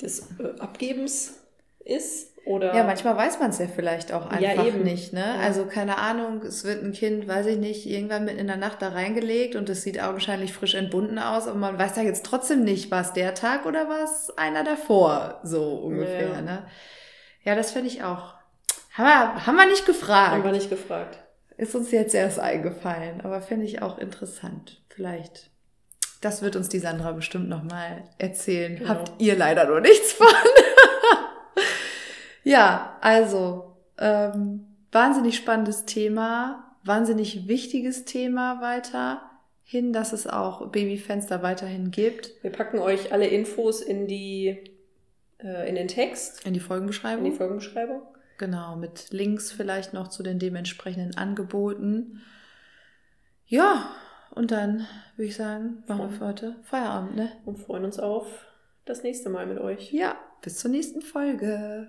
Speaker 1: des äh, Abgebens ist oder.
Speaker 2: Ja, manchmal weiß man es ja vielleicht auch
Speaker 1: Ja,
Speaker 2: einfach
Speaker 1: eben.
Speaker 2: nicht, ne?
Speaker 1: Ja.
Speaker 2: Also keine Ahnung, es wird ein Kind, weiß ich nicht, irgendwann mitten in der Nacht da reingelegt und es sieht augenscheinlich frisch entbunden aus, aber man weiß ja jetzt trotzdem nicht, war es der Tag oder war es einer davor, so ungefähr,
Speaker 1: Ja.
Speaker 2: ne? Ja, das finde ich auch. Haben wir, haben wir nicht gefragt.
Speaker 1: Haben wir nicht gefragt.
Speaker 2: Ist uns jetzt erst eingefallen, aber finde ich auch interessant. Vielleicht. Das wird uns die Sandra bestimmt nochmal erzählen.
Speaker 1: Genau.
Speaker 2: Habt ihr leider noch nichts von. ja, also, ähm, wahnsinnig spannendes Thema, wahnsinnig wichtiges Thema weiterhin, dass es auch Babyfenster weiterhin gibt.
Speaker 1: Wir packen euch alle Infos in die, äh, in den Text,
Speaker 2: In die
Speaker 1: in die
Speaker 2: Folgenbeschreibung.
Speaker 1: Folgenbeschreibung.
Speaker 2: Genau, mit Links vielleicht noch zu den dementsprechenden Angeboten. Ja, und dann würde ich sagen, machen wir für heute Feierabend, ne?
Speaker 1: Und freuen uns auf das nächste Mal mit euch.
Speaker 2: Ja, bis zur nächsten Folge.